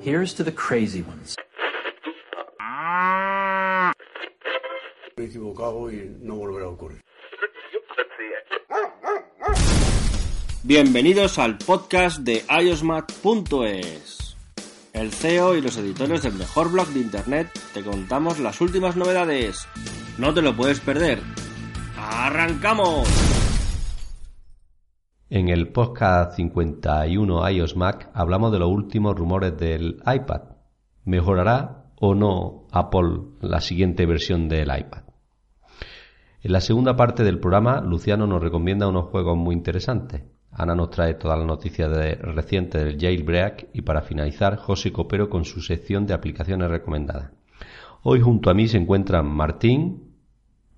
Here's to the crazy ones. Me he equivocado y no volverá a ocurrir. Bienvenidos al podcast de iosmat.es. El CEO y los editores del mejor blog de internet te contamos las últimas novedades. No te lo puedes perder. ¡Arrancamos! En el podcast 51 iOS Mac hablamos de los últimos rumores del iPad. ¿Mejorará o no Apple la siguiente versión del iPad? En la segunda parte del programa, Luciano nos recomienda unos juegos muy interesantes. Ana nos trae todas las noticias de, recientes del jailbreak y para finalizar, José Copero con su sección de aplicaciones recomendadas. Hoy junto a mí se encuentran Martín.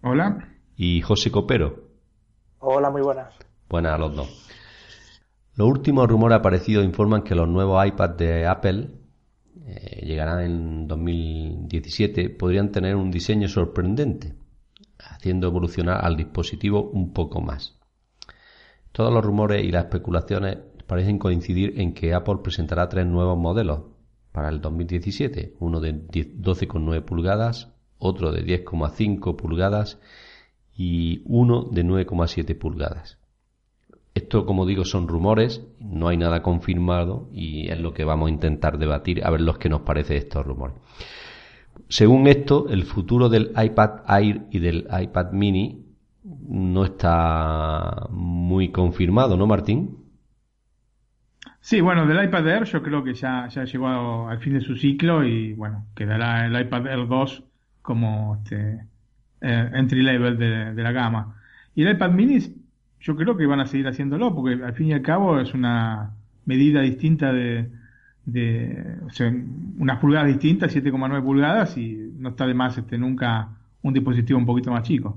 Hola. Y José Copero. Hola, muy buenas. Buenas a los dos. Los últimos rumores aparecidos informan que los nuevos iPads de Apple eh, llegarán en 2017 podrían tener un diseño sorprendente, haciendo evolucionar al dispositivo un poco más. Todos los rumores y las especulaciones parecen coincidir en que Apple presentará tres nuevos modelos para el 2017, uno de 12,9 pulgadas, otro de 10,5 pulgadas y uno de 9,7 pulgadas. Esto, como digo, son rumores, no hay nada confirmado y es lo que vamos a intentar debatir a ver lo que nos parece estos rumores. Según esto, el futuro del iPad Air y del iPad Mini no está muy confirmado, ¿no, Martín? Sí, bueno, del iPad Air yo creo que ya, ya llegó al fin de su ciclo y bueno, quedará el iPad Air 2 como este, eh, entry level de, de la gama. Y el iPad Mini yo creo que van a seguir haciéndolo, porque al fin y al cabo es una medida distinta de, o sea, unas pulgadas distintas, 7,9 pulgadas, y no está de más este, nunca un dispositivo un poquito más chico.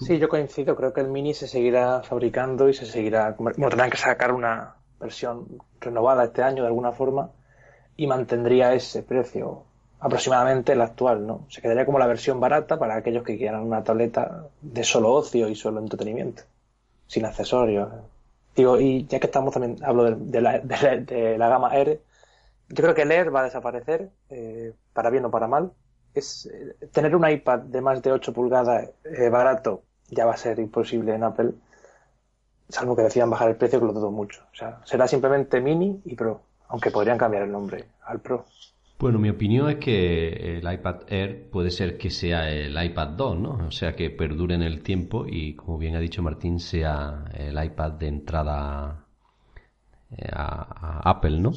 Sí, yo coincido, creo que el Mini se seguirá fabricando y se seguirá, bueno, tendrán que sacar una versión renovada este año de alguna forma y mantendría ese precio aproximadamente el actual, ¿no? Se quedaría como la versión barata para aquellos que quieran una tableta de solo ocio y solo entretenimiento, sin accesorios. Digo, y ya que estamos también, hablo de, la, de, la, gama R, yo creo que el Air va a desaparecer, eh, para bien o para mal. Es, eh, tener un iPad de más de 8 pulgadas eh, barato ya va a ser imposible en Apple, salvo que decían bajar el precio, que lo dudo mucho. O sea, será simplemente Mini y Pro, aunque podrían cambiar el nombre al Pro. Bueno, mi opinión es que el iPad Air puede ser que sea el iPad 2, ¿no? O sea, que perdure en el tiempo y, como bien ha dicho Martín, sea el iPad de entrada eh, a, Apple, ¿no?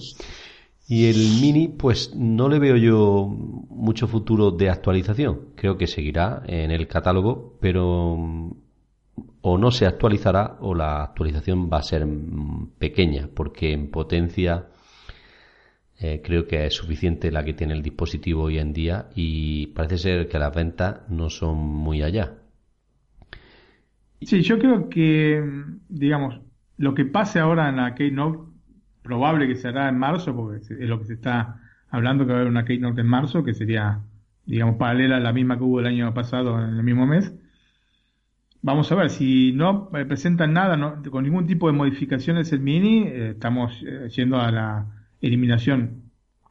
Y el mini, pues no le veo yo mucho futuro de actualización. Creo que seguirá en el catálogo, pero o no se actualizará o la actualización va a ser mm, pequeña, porque en potencia eh, creo que es suficiente la que tiene el dispositivo hoy en día y parece ser que las ventas no son muy allá. Sí, yo creo que, digamos, lo que pase ahora en la Keynote, probable que será en marzo, porque es lo que se está hablando que va a haber una Keynote en marzo, que sería, digamos, paralela a la misma que hubo el año pasado en el mismo mes. Vamos a ver, si no presentan nada, con ningún tipo de modificaciones el mini, eh, estamos eh, yendo a la eliminación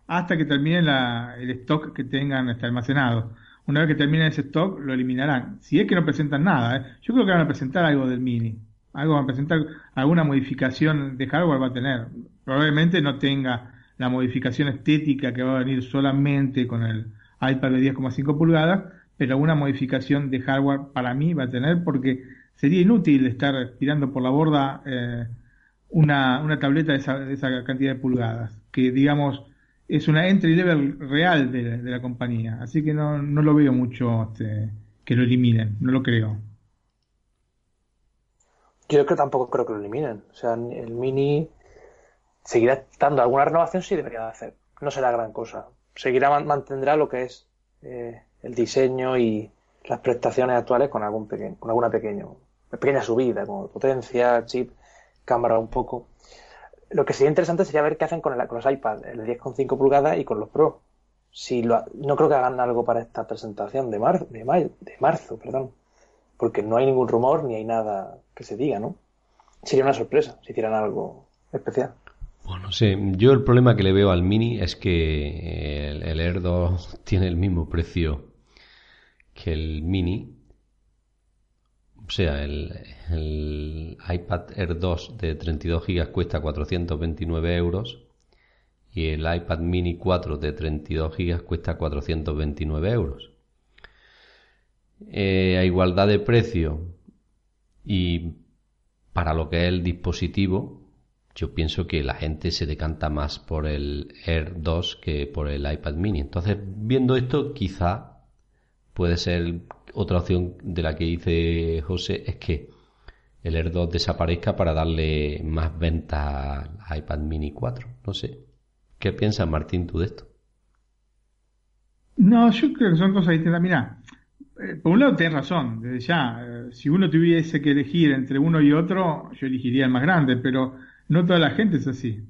hasta que termine el stock que tengan este almacenado. Una vez que termine ese stock, lo eliminarán. Si es que no presentan nada, ¿eh? yo creo que van a presentar algo del mini. Algo van a presentar, alguna modificación de hardware va a tener. Probablemente no tenga la modificación estética que va a venir solamente con el iPad de 10,5 pulgadas, pero alguna modificación de hardware para mí va a tener porque sería inútil estar tirando por la borda eh, una, una tableta de esa, de esa cantidad de pulgadas, que digamos es una entry level real de, la compañía, así que no, no lo veo mucho este, que lo eliminen, no lo creo. Yo creo tampoco creo que lo eliminen, o sea, el mini seguirá dando alguna renovación, sí debería de hacer, no será gran cosa, seguirá mantendrá lo que es eh, el diseño y las prestaciones actuales con algún pequeño, con alguna pequeño, pequeña subida, como potencia, chip, cámara un poco. Lo que sería interesante sería ver qué hacen con, los iPads, el 10,5 pulgadas y con los Pro. Si lo, no creo que hagan algo para esta presentación de, mar, de, de marzo, perdón, porque no hay ningún rumor ni hay nada que se diga, ¿no? Sería una sorpresa si hicieran algo especial. Bueno, No sé, yo el problema que le veo al Mini es que el, el Air 2 tiene el mismo precio que el Mini. Sea, el, el iPad Air 2 de 32 GB cuesta 429 euros y el iPad Mini 4 de 32 GB cuesta 429 euros. Eh, a igualdad de precio y para lo que es el dispositivo, yo pienso que la gente se decanta más por el Air 2 que por el iPad mini. Entonces, viendo esto, quizá puede ser otra opción de la que dice José, es que el Air 2 desaparezca para darle más ventas al iPad mini 4. No sé. ¿Qué piensas, Martín, tú de esto? No, yo creo que son cosas distintas. Mira, eh, por un lado tienes razón, desde ya, eh, si uno tuviese que elegir entre uno y otro, yo elegiría el más grande, pero no toda la gente es así.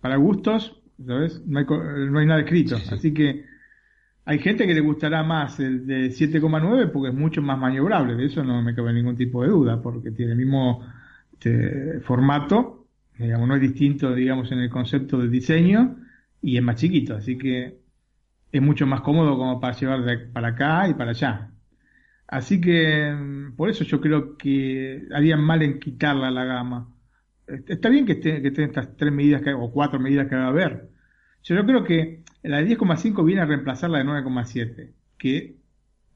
Para gustos, ¿sabes? No hay, no hay nada escrito. Así que hay gente que le gustará más el de 7,9 porque es mucho más maniobrable. De eso no me cabe ningún tipo de duda, porque tiene el mismo este, formato, digamos, no es distinto, digamos, en el concepto de diseño y es más chiquito. Así que es mucho más cómodo como para llevar de para acá y para allá. Así que mm, por eso yo creo que harían mal en quitarla la gama. Está bien que estén, que estén estas tres medidas que, o cuatro medidas que va a haber. Yo creo que la de 10,5 viene a reemplazar la de 9,7, que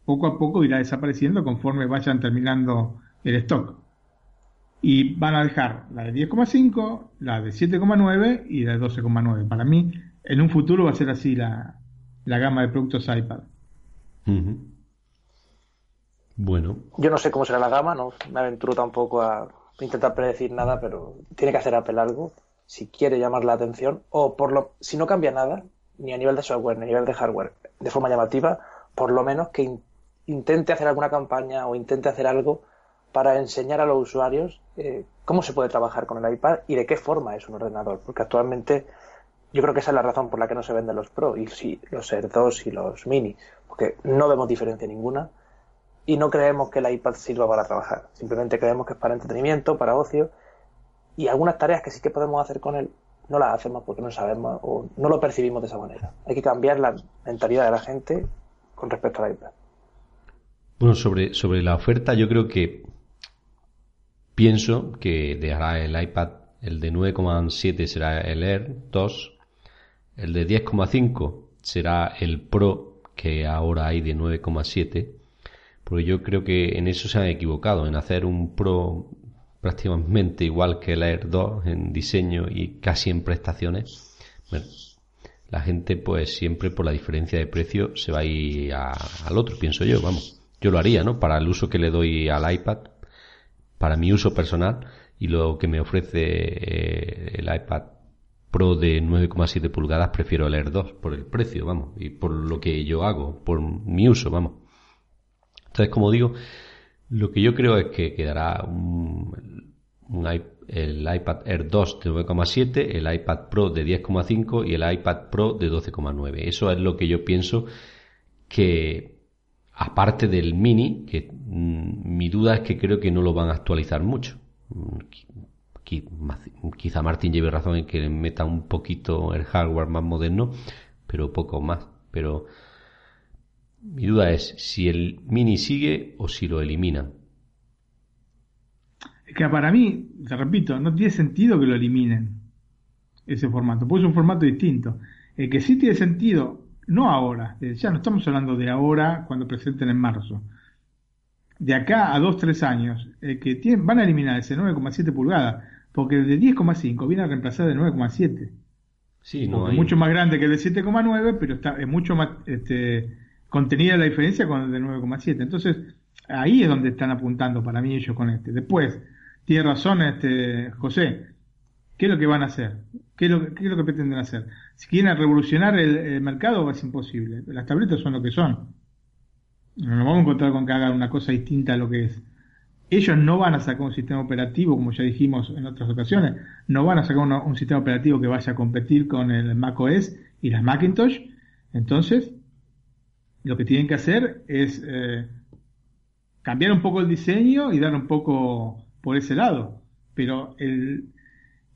poco a poco irá desapareciendo conforme vayan terminando el stock. Y van a dejar la de 10,5, la de 7,9 y la de 12,9. Para mí, en un futuro va a ser así la, la gama de productos iPad. Bueno. Yo no sé cómo será la gama, no me aventuro tampoco a intentar predecir nada, pero tiene que hacer Apple algo si quiere llamar la atención o por lo si no cambia nada ni a nivel de software ni a nivel de hardware de forma llamativa, por lo menos que intente hacer alguna campaña o intente hacer algo para enseñar a los usuarios eh, cómo se puede trabajar con el iPad y de qué forma es un ordenador, porque actualmente yo creo que esa es la razón por la que no se venden los Pro y sí, los Air 2 y los Mini, porque no vemos diferencia ninguna y no creemos que el iPad sirva para trabajar. Simplemente creemos que es para entretenimiento, para ocio y algunas tareas que sí que podemos hacer con él no las hacemos porque no sabemos o no lo percibimos de esa manera. Hay que cambiar la mentalidad de la gente con respecto al iPad. Bueno, sobre, sobre la oferta yo creo que pienso que dejará el iPad, el de 9,7 será el Air 2 el de 10,5 será el Pro que ahora hay de 9,7. Porque yo creo que en eso se han equivocado, en hacer un Pro prácticamente igual que el Air 2 en diseño y casi en prestaciones. Bueno, la gente pues siempre por la diferencia de precio se va a ir al otro, pienso yo, vamos. Yo lo haría, ¿no? Para el uso que le doy al iPad, para mi uso personal y lo que me ofrece eh, el iPad Pro de 9,7 pulgadas prefiero el Air 2 por el precio, vamos, y por lo que yo hago, por mi uso, vamos. Entonces, como digo, lo que yo creo es que quedará un, el iPad Air 2 de 9,7, el iPad Pro de 10,5 y el iPad Pro de 12,9. Eso es lo que yo pienso que, aparte del mini, que mm, mi duda es que creo que no lo van a actualizar mucho quizá Martín lleve razón en que meta un poquito el hardware más moderno, pero poco más. Pero mi duda es si el mini sigue o si lo eliminan. Que para mí, te repito, no tiene sentido que lo eliminen ese formato, pues es un formato distinto. El que sí tiene sentido, no ahora, ya no estamos hablando de ahora cuando presenten en marzo. De acá a 2-3 años, el que tienen, van a eliminar ese 9,7 pulgadas porque el de 10,5 viene a reemplazar el 9,7. Sí, no mucho más grande que el de 7,9, pero está, es mucho más este, contenida la diferencia con el de 9,7. Entonces, ahí es donde están apuntando para mí ellos con este. Después, tiene razón este José. ¿Qué es lo que van a hacer? ¿Qué es lo, qué es lo que pretenden hacer? Si quieren revolucionar el, mercado, es imposible. Las tabletas son lo que son. No nos vamos a encontrar con que hagan una cosa distinta a lo que es. Ellos no van a sacar un sistema operativo, como ya dijimos en otras ocasiones, no van a sacar un sistema operativo que vaya a competir con el Mac OS y las Macintosh. Entonces, lo que tienen que hacer es eh, cambiar un poco el diseño y dar un poco por ese lado. Pero el,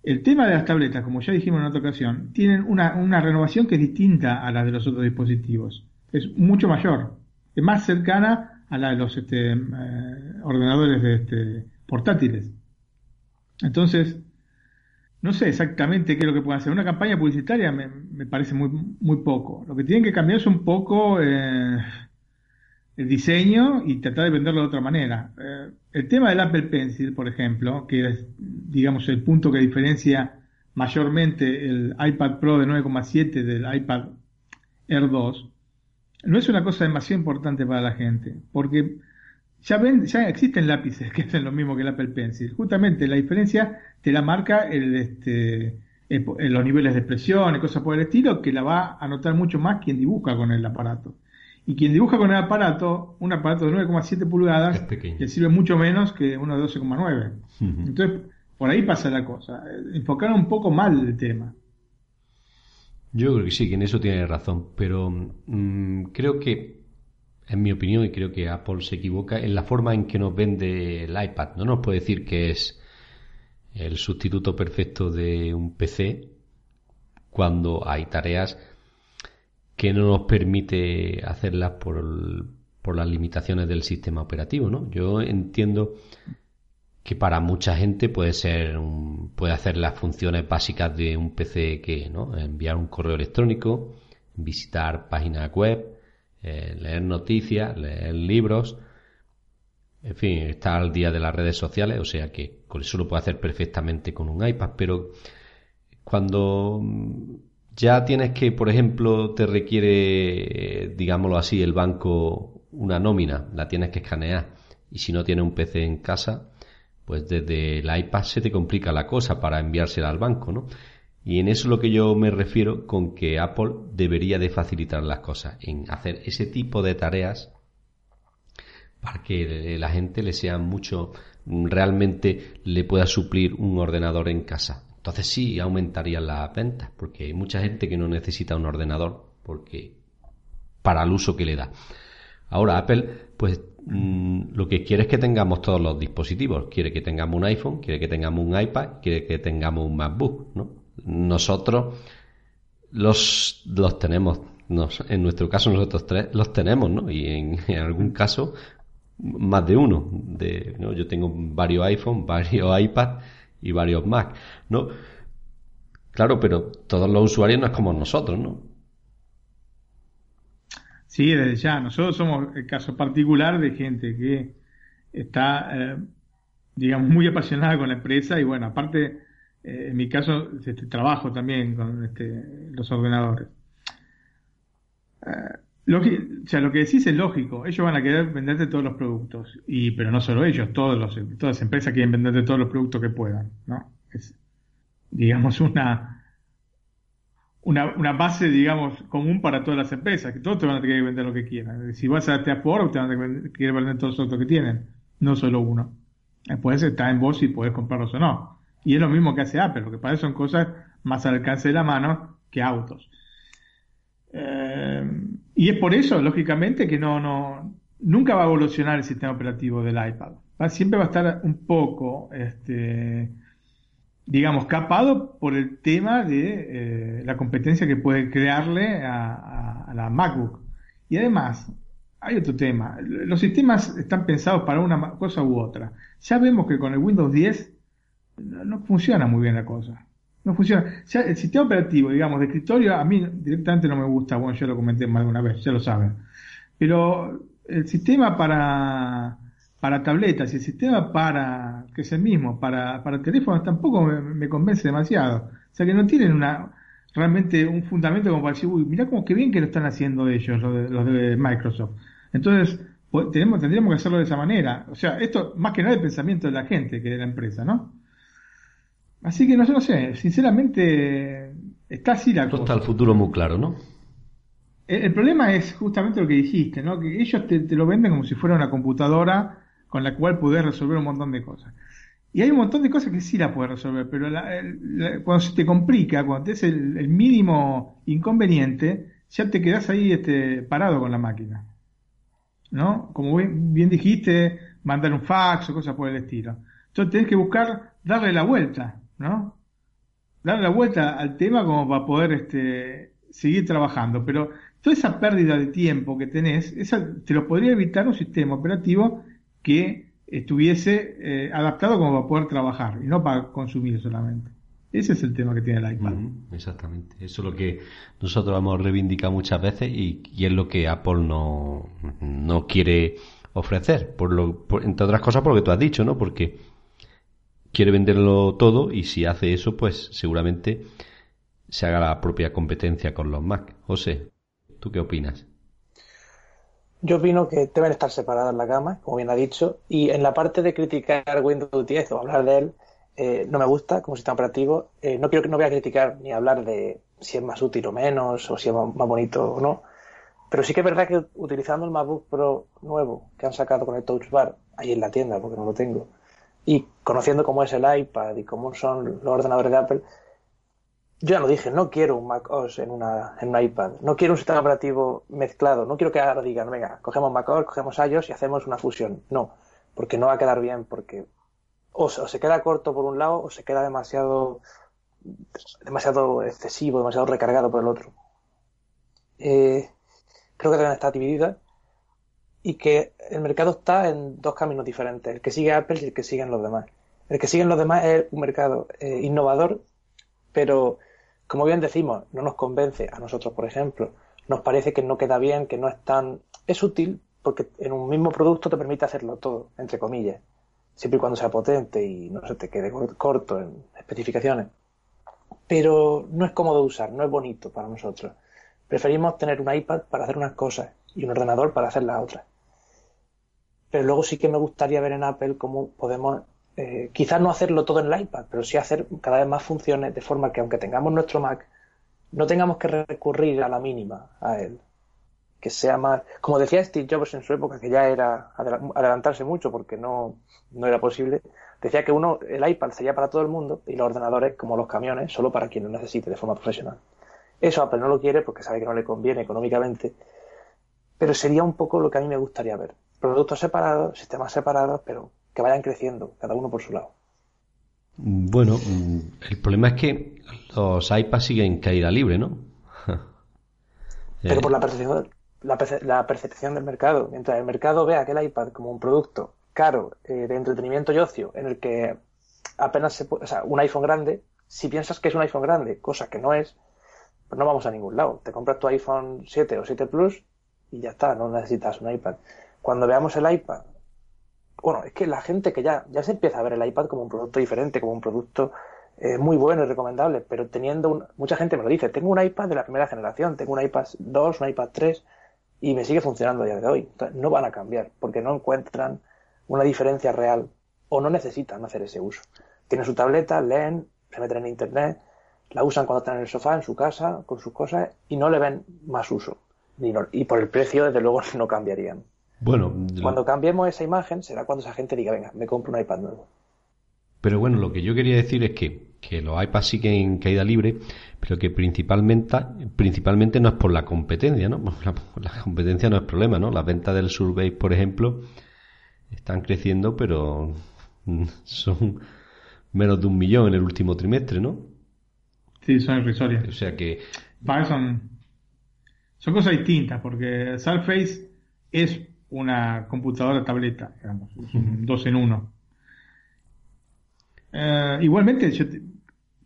El tema de las tabletas, como ya dijimos en otra ocasión, tienen una, una renovación que es distinta a la de los otros dispositivos. Es mucho mayor, es más cercana a la de los este, eh, ordenadores de, este, portátiles. Entonces, no sé exactamente qué es lo que pueden hacer. Una campaña publicitaria me, me parece muy, muy poco. Lo que tienen que cambiar es un poco eh, el diseño y tratar de venderlo de otra manera. Eh, el tema del Apple Pencil, por ejemplo, que es, digamos, el punto que diferencia mayormente el iPad Pro de 9,7 del iPad Air 2, no es una cosa demasiado importante para la gente, porque ya ven, ya existen lápices que hacen lo mismo que el Apple Pencil. Justamente la diferencia te la marca el, este, los niveles de expresión y cosas por el estilo, que la va a notar mucho más quien dibuja con el aparato. Y quien dibuja con el aparato, un aparato de 9,7 pulgadas, le sirve mucho menos que uno de 12,9. Entonces, por ahí pasa la cosa. Enfocar un poco mal el tema. Yo creo que sí, que en eso tiene razón, pero mm, creo que, en mi opinión, y creo que Apple se equivoca en la forma en que nos vende el iPad. No nos puede decir que es el sustituto perfecto de un PC cuando hay tareas que no nos permite hacerlas por, por las limitaciones del sistema operativo, ¿no? Yo entiendo que para mucha gente puede ser puede hacer las funciones básicas de un PC que, ¿no? Enviar un correo electrónico, visitar páginas web, eh, leer noticias, leer libros, en fin, estar al día de las redes sociales, o sea que con eso lo puede hacer perfectamente con un iPad, pero cuando ya tienes que, por ejemplo, te requiere, digámoslo así, el banco una nómina, la tienes que escanear. Y si no tienes un PC en casa, pues desde el iPad se te complica la cosa para enviársela al banco, ¿no? Y en eso es lo que yo me refiero con que Apple debería de facilitar las cosas, en hacer ese tipo de tareas para que la gente le sea mucho, realmente le pueda suplir un ordenador en casa. Entonces sí aumentarían las ventas, porque hay mucha gente que no necesita un ordenador porque para el uso que le da. Ahora Apple, pues mm, lo que quiere es que tengamos todos los dispositivos. Quiere que tengamos un iPhone, quiere que tengamos un iPad, quiere que tengamos un MacBook, ¿no? Nosotros los, los tenemos, en nuestro caso nosotros tres los tenemos, ¿no? Y en, en algún caso más de uno. De, ¿no? Yo tengo varios iPhone, varios iPad y varios Mac, ¿no? Claro, pero todos los usuarios no es como nosotros, ¿no? Sí, desde ya. Nosotros somos el caso particular de gente que está, eh, digamos, muy apasionada con la empresa y bueno, aparte, eh, en mi caso, este, trabajo también con este, los ordenadores. Eh, o sea, lo que decís es lógico. Ellos van a querer venderte todos los productos. Y, pero no solo ellos, todas las empresas quieren venderte todos los productos que puedan, ¿no? Es, digamos, una, una, una base, digamos, común para todas las empresas, que todos te van a querer vender lo que quieran. Si vas a Ford, te van a querer vender todos los productos que tienen, no solo uno. Después está en vos si podés comprarlos o no. Y es lo mismo que hace Apple, lo que para eso son cosas más al alcance de la mano que autos. Eh, y es por eso, lógicamente, que no, no, nunca va a evolucionar el sistema operativo del iPad. siempre va a estar un poco, este, digamos, capado por el tema de eh, la competencia que puede crearle a, la MacBook. Y además, hay otro tema. Los sistemas están pensados para una cosa u otra. Ya vemos que con el Windows 10 no funciona muy bien la cosa no funciona. Ya el sistema operativo, digamos, de escritorio, a mí directamente no me gusta, bueno, yo lo comenté más de una vez, ya lo saben. Pero el sistema para, para tabletas y el sistema para, que es el mismo, para, para teléfonos tampoco me, convence demasiado. O sea que no tienen una, realmente un fundamento como para decir, uy, mirá como que bien que lo están haciendo ellos, los de, los de Microsoft. Entonces, tenemos, tendríamos que hacerlo de esa manera. O sea, esto más que nada el pensamiento de la gente que de la empresa, ¿no? Así que no sé, no sé, sinceramente está así la cosa. Está el futuro muy claro, ¿no? El, problema es justamente lo que dijiste, ¿no? Que ellos te, lo venden como si fuera una computadora con la cual puedes resolver un montón de cosas. Y hay un montón de cosas que sí la puedes resolver, pero cuando se te complica, cuando te es el, mínimo inconveniente, ya te quedas ahí este, parado con la máquina. ¿No? Como bien, bien dijiste, mandar un fax o cosas por el estilo. Entonces tenés que buscar darle la vuelta. ¿No? darle la vuelta al tema como para poder este, seguir trabajando. Pero toda esa pérdida de tiempo que tenés, esa, te lo podría evitar un sistema operativo que estuviese eh, adaptado como para poder trabajar y no para consumir solamente. Ese es el tema que tiene el iPad. exactamente. Eso es lo que nosotros hemos reivindicado muchas veces y, es lo que Apple no, no quiere ofrecer. Por lo, entre otras cosas, por lo que tú has dicho, ¿no? Porque quiere venderlo todo y si hace eso, pues seguramente se haga la propia competencia con los Mac. José, ¿tú qué opinas? Yo opino que deben estar separadas las gamas, como bien ha dicho, y en la parte de criticar Windows 10 o hablar de él, eh, no me gusta como sistema operativo. Eh, no quiero no voy a criticar ni hablar de si es más útil o menos, o si es más, bonito o no. Pero sí que es verdad que utilizando el MacBook Pro nuevo que han sacado con el Touch Bar, ahí en la tienda, porque no lo tengo, y conociendo cómo es el iPad y cómo son los ordenadores de Apple, yo ya lo dije, no quiero un Mac OS en, una, en un iPad, no quiero un sistema operativo mezclado, no quiero que ahora digan, venga, cogemos Mac OS, cogemos iOS y hacemos una fusión. No, porque no va a quedar bien, porque o, se queda corto por un lado o se queda demasiado demasiado excesivo, demasiado recargado por el otro. Eh, creo que deben estar divididas y que el mercado está en dos caminos diferentes, el que sigue Apple y el que siguen los demás. El que siguen los demás es un mercado eh, innovador, pero como bien decimos, no nos convence a nosotros, por ejemplo. Nos parece que no queda bien, que no es tan... Es útil porque en un mismo producto te permite hacerlo todo, entre comillas siempre y cuando sea potente y no se te quede corto en especificaciones. Pero no es cómodo usar, no es bonito para nosotros. Preferimos tener un iPad para hacer unas cosas y un ordenador para hacer las otras. Pero luego sí que me gustaría ver en Apple cómo podemos, eh, quizás no hacerlo todo en el iPad, pero sí hacer cada vez más funciones de forma que aunque tengamos nuestro Mac, no tengamos que recurrir a la mínima a él que sea más, como decía Steve Jobs en su época, que ya era adelantarse mucho porque no, no era posible, decía que uno, el iPad sería para todo el mundo y los ordenadores, como los camiones, solo para quien lo necesite de forma profesional. Eso Apple no lo quiere porque sabe que no le conviene económicamente, pero sería un poco lo que a mí me gustaría ver. Productos separados, sistemas separados, pero que vayan creciendo, cada uno por su lado. Bueno, el problema es que los iPads siguen caída libre, ¿no? pero por la percepción, la, percepción del mercado. Mientras el mercado vea aquel iPad como un producto caro eh, de entretenimiento y ocio, en el que apenas se puede, o sea, un iPhone grande, si piensas que es un iPhone grande, cosa que no es, pues no vamos a ningún lado. Te compras tu iPhone 7 o 7 Plus y ya está, no necesitas un iPad. Cuando veamos el iPad, bueno, es que la gente que ya, ya se empieza a ver el iPad como un producto diferente, como un producto eh, muy bueno y recomendable, pero teniendo un, mucha gente me lo dice, tengo un iPad de la primera generación, tengo un iPad 2, un iPad 3, y me sigue funcionando a día de hoy. no van a cambiar porque no encuentran una diferencia real o no necesitan hacer ese uso. Tienen su tableta, leen, se meten en internet, la usan cuando están en el sofá, en su casa, con sus cosas y no le ven más uso. Y por el precio, desde luego, no cambiarían. Bueno, cuando cambiemos esa imagen será cuando esa gente diga, venga, me compro un iPad nuevo. Pero bueno, lo que yo quería decir es que, que los iPads siguen en caída libre, pero que principalmente, principalmente no es por la competencia, ¿no? La, competencia no es problema, ¿no? Las ventas del Survey, por ejemplo, están creciendo, pero son menos de un millón en el último trimestre, ¿no? Sí, son irrisorias. O sea que... son, son cosas distintas, porque Surface es una computadora tableta, digamos, dos en uno. Eh, igualmente, yo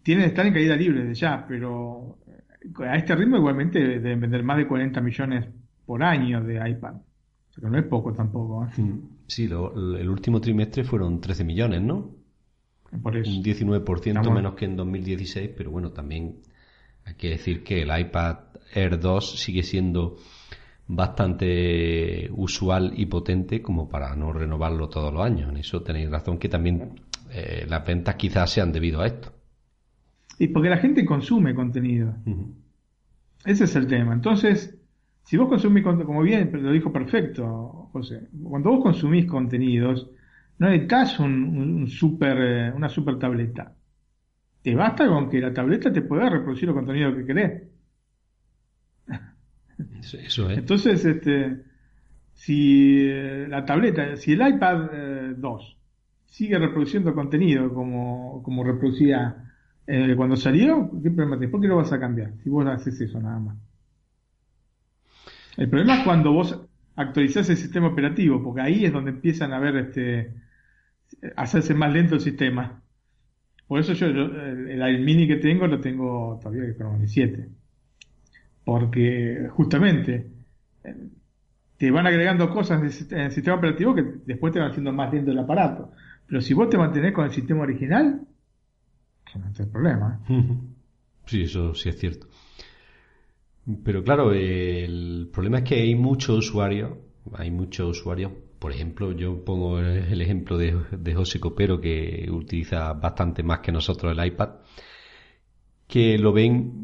tienen estar en caída libre de ya, pero eh, a este ritmo igualmente deben vender más de 40 millones por año de iPad. O sea que no es poco tampoco. ¿eh? Sí, el último trimestre fueron 13 millones, ¿no? Por eso. Un 19% menos que en 2016, pero bueno, también hay que decir que el iPad Air 2 sigue siendo bastante usual y potente como para no renovarlo todos los años. En eso tenéis razón que también eh, las ventas quizás sean debido a esto. Y porque la gente consume contenido. Ese es el tema. Entonces, si vos consumís, como bien lo dijo perfecto, José, cuando vos consumís contenidos, no necesitas un, super, eh, una super tableta. Te basta con que la tableta te pueda reproducir el contenido que querés. Es. Entonces, este, si eh, la tableta, si el iPad 2 sigue reproduciendo contenido como, como reproducía eh, cuando salió, ¿qué problema tenés? ¿Por qué lo vas a cambiar? Si vos haces eso nada más. El problema es cuando vos actualizás el sistema operativo, porque ahí es donde empiezan a ver este hacerse más lento el sistema. Por eso yo, el, mini que tengo lo tengo todavía con el 7. Porque justamente eh, te van agregando cosas en el sistema operativo que después te van haciendo más lento el aparato. Pero si vos te mantenés con el sistema original, no hay problema. ¿eh? Sí, eso sí es cierto. Pero claro, el problema es que hay muchos usuarios, hay muchos usuarios, por ejemplo, yo pongo el ejemplo de José Copero, que utiliza bastante más que nosotros el iPad, que lo ven,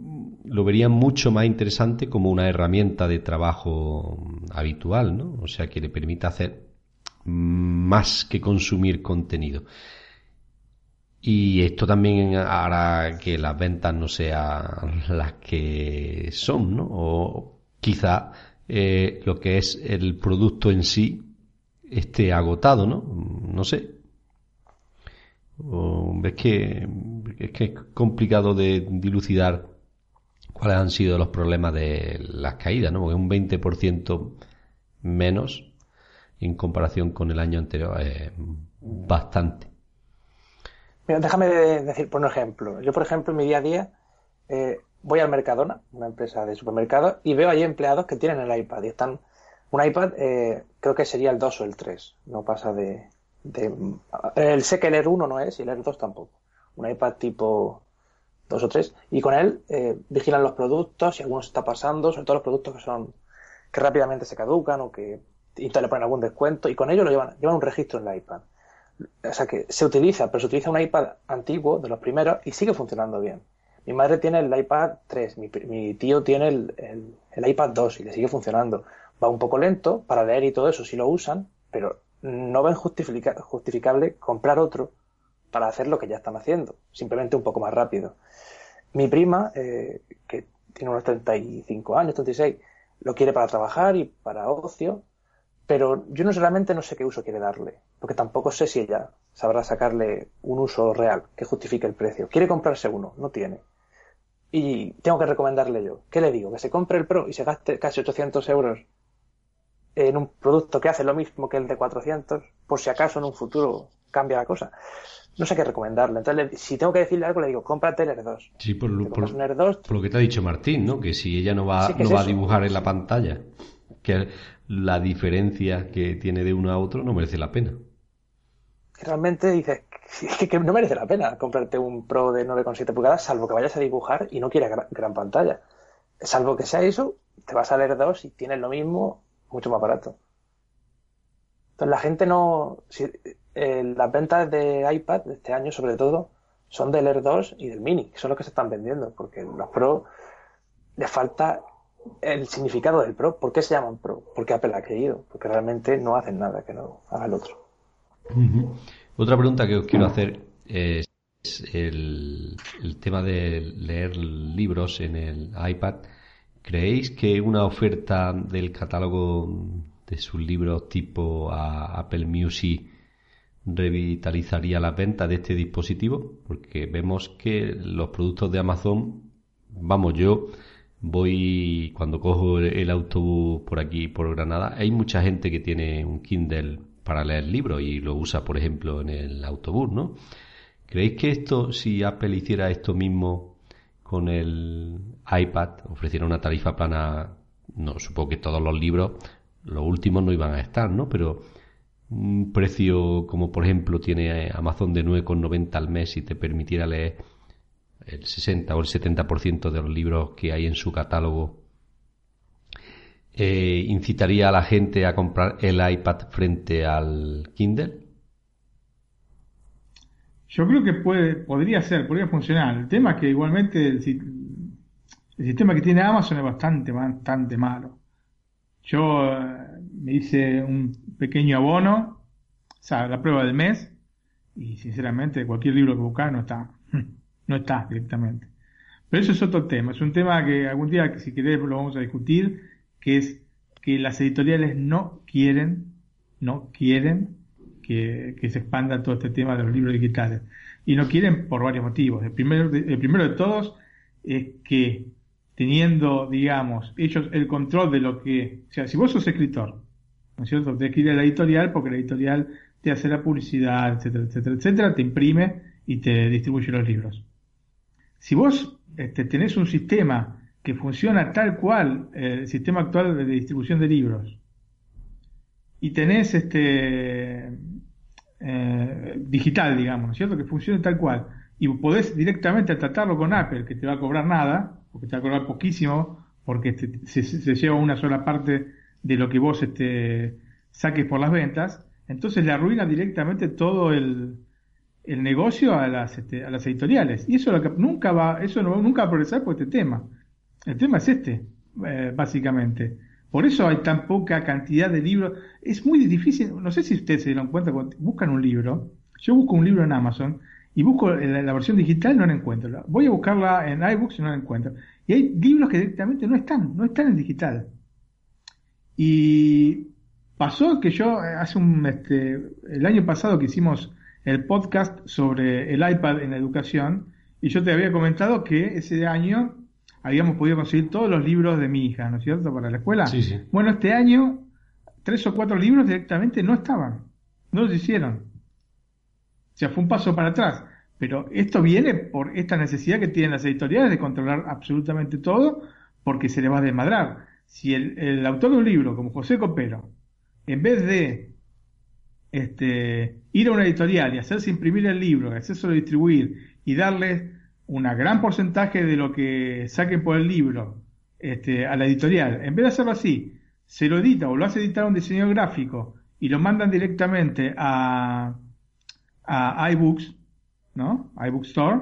lo verían mucho más interesante como una herramienta de trabajo habitual, ¿no? O sea, que le permita hacer más que consumir contenido. Y esto también hará que las ventas no sean las que son, ¿no? O quizá eh, lo que es el producto en sí esté agotado, ¿no? No sé. es que es que es complicado de dilucidar cuáles han sido los problemas de las caídas, ¿no? Porque un 20% menos en comparación con el año anterior es bastante. Mira, déjame decir, por un ejemplo. Yo, por ejemplo, en mi día a día eh, voy al Mercadona, una empresa de supermercado, y veo allí empleados que tienen el iPad y están. Un iPad, eh, creo que sería el 2 o el 3, no pasa de. de el, sé que el Air 1 no es y el Air 2 tampoco. Un iPad tipo 2 o 3, y con él eh, vigilan los productos, si alguno está pasando, sobre todo los productos que son que rápidamente se caducan o que te le ponen algún descuento, y con ello lo llevan, llevan un registro en el iPad o sea que se utiliza, pero se utiliza un iPad antiguo, de los primeros, y sigue funcionando bien. Mi madre tiene el iPad 3, mi, tío tiene el, iPad 2 y le sigue funcionando. Va un poco lento para leer y todo eso si lo usan, pero no ven justificable comprar otro para hacer lo que ya están haciendo, simplemente un poco más rápido. Mi prima, eh, que tiene unos 35 años, 36, lo quiere para trabajar y para ocio, pero yo no solamente no sé qué uso quiere darle, porque tampoco sé si ella sabrá sacarle un uso real que justifique el precio. Quiere comprarse uno, no tiene. Y tengo que recomendarle yo. ¿Qué le digo? Que se compre el Pro y se gaste casi 800 euros en un producto que hace lo mismo que el de 400, por si acaso en un futuro cambia la cosa. No sé qué recomendarle. Entonces, si tengo que decirle algo, le digo, cómprate el r 2. Sí, por, lo, por, lo que te ha dicho Martín, ¿no? Que si ella no va, no va a dibujar en la pantalla, que la diferencia que tiene de uno a otro no merece la pena. Realmente dices que no merece la pena comprarte un Pro de 9,7 pulgadas, salvo que vayas a dibujar y no quieras gran, pantalla. Salvo que sea eso, te vas a leer dos y tienes lo mismo, mucho más barato. Entonces la gente no. Eh, las ventas de iPad de este año, sobre todo, son del Air 2 y del Mini, que son los que se están vendiendo, porque los Pro les falta el significado del Pro. ¿Por qué se llaman Pro? Porque Apple ha querido, porque realmente no hacen nada que no haga el otro. Otra pregunta que os quiero hacer es el, tema de leer libros en el iPad. ¿Creéis que una oferta del catálogo de sus libros tipo a Apple Music revitalizaría la venta de este dispositivo? Porque vemos que los productos de Amazon, vamos, yo voy cuando cojo el autobús por aquí, por Granada, hay mucha gente que tiene un Kindle para leer libros y lo usa, por ejemplo, en el autobús, ¿no? ¿Creéis que esto, si Apple hiciera esto mismo con el iPad, ofreciera una tarifa plana, no, supongo que todos los libros, los últimos no iban a estar, ¿no? Pero un precio como por ejemplo tiene Amazon de 9,90 al mes y te permitiera leer el 60 o el 70% de los libros que hay en su catálogo, eh, incitaría a la gente a comprar el iPad frente al Kindle? Yo creo que puede, podría ser, podría funcionar. El tema es que igualmente el, sistema que tiene Amazon es bastante, bastante malo. Yo eh, me hice un pequeño abono, o sea, la prueba del mes, y sinceramente cualquier libro que buscar no está no está directamente. Pero eso es otro tema, es un tema que algún día, si querés, lo vamos a discutir, que es que las editoriales no quieren, no quieren que, se expanda todo este tema de los libros digitales. Y no quieren por varios motivos. El primero, el primero de todos es que teniendo, digamos, ellos el control de lo que... O sea, si vos sos escritor, ¿no es cierto? Tienes que ir a la editorial porque la editorial te hace la publicidad, etcétera, etcétera, etcétera, te imprime y te distribuye los libros. Si vos este, tenés un sistema que funciona tal cual eh, el sistema actual de distribución de libros y tenés este eh, digital, digamos, ¿no es cierto? Que funcione tal cual y podés directamente tratarlo con Apple, que te va a cobrar nada, porque te va a cobrar poquísimo, porque se, se, lleva una sola parte de lo que vos este, saques por las ventas, entonces le arruina directamente todo el, negocio a las, este, a las editoriales. Y eso lo que nunca va, eso no, nunca va a progresar por este tema. El tema es este, eh, básicamente. Por eso hay tan poca cantidad de libros. Es muy difícil, no sé si ustedes se dieron cuenta, cuando buscan un libro, yo busco un libro en Amazon y busco la, la versión digital, no la encuentro. Voy a buscarla en iBooks y no la encuentro. Y hay libros que directamente no están, no están en digital. Y pasó que yo eh, hace un, este, el año pasado que hicimos el podcast sobre el iPad en la educación, y yo te había comentado que ese año habíamos podido conseguir todos los libros de mi hija, ¿no es cierto?, para la escuela. Sí, sí. Bueno, este año tres o cuatro libros directamente no estaban, no los hicieron. O sea, fue un paso para atrás. Pero esto viene por esta necesidad que tienen las editoriales de controlar absolutamente todo, porque se le va a desmadrar. Si el, autor de un libro, como José Copero, en vez de este, ir a una editorial y hacerse imprimir el libro, hacerse distribuir y darle un gran porcentaje de lo que saquen por el libro este, a la editorial, en vez de hacerlo así, se lo edita o lo hace editar un diseñador gráfico y lo mandan directamente a, a iBooks, ¿no? iBook Store,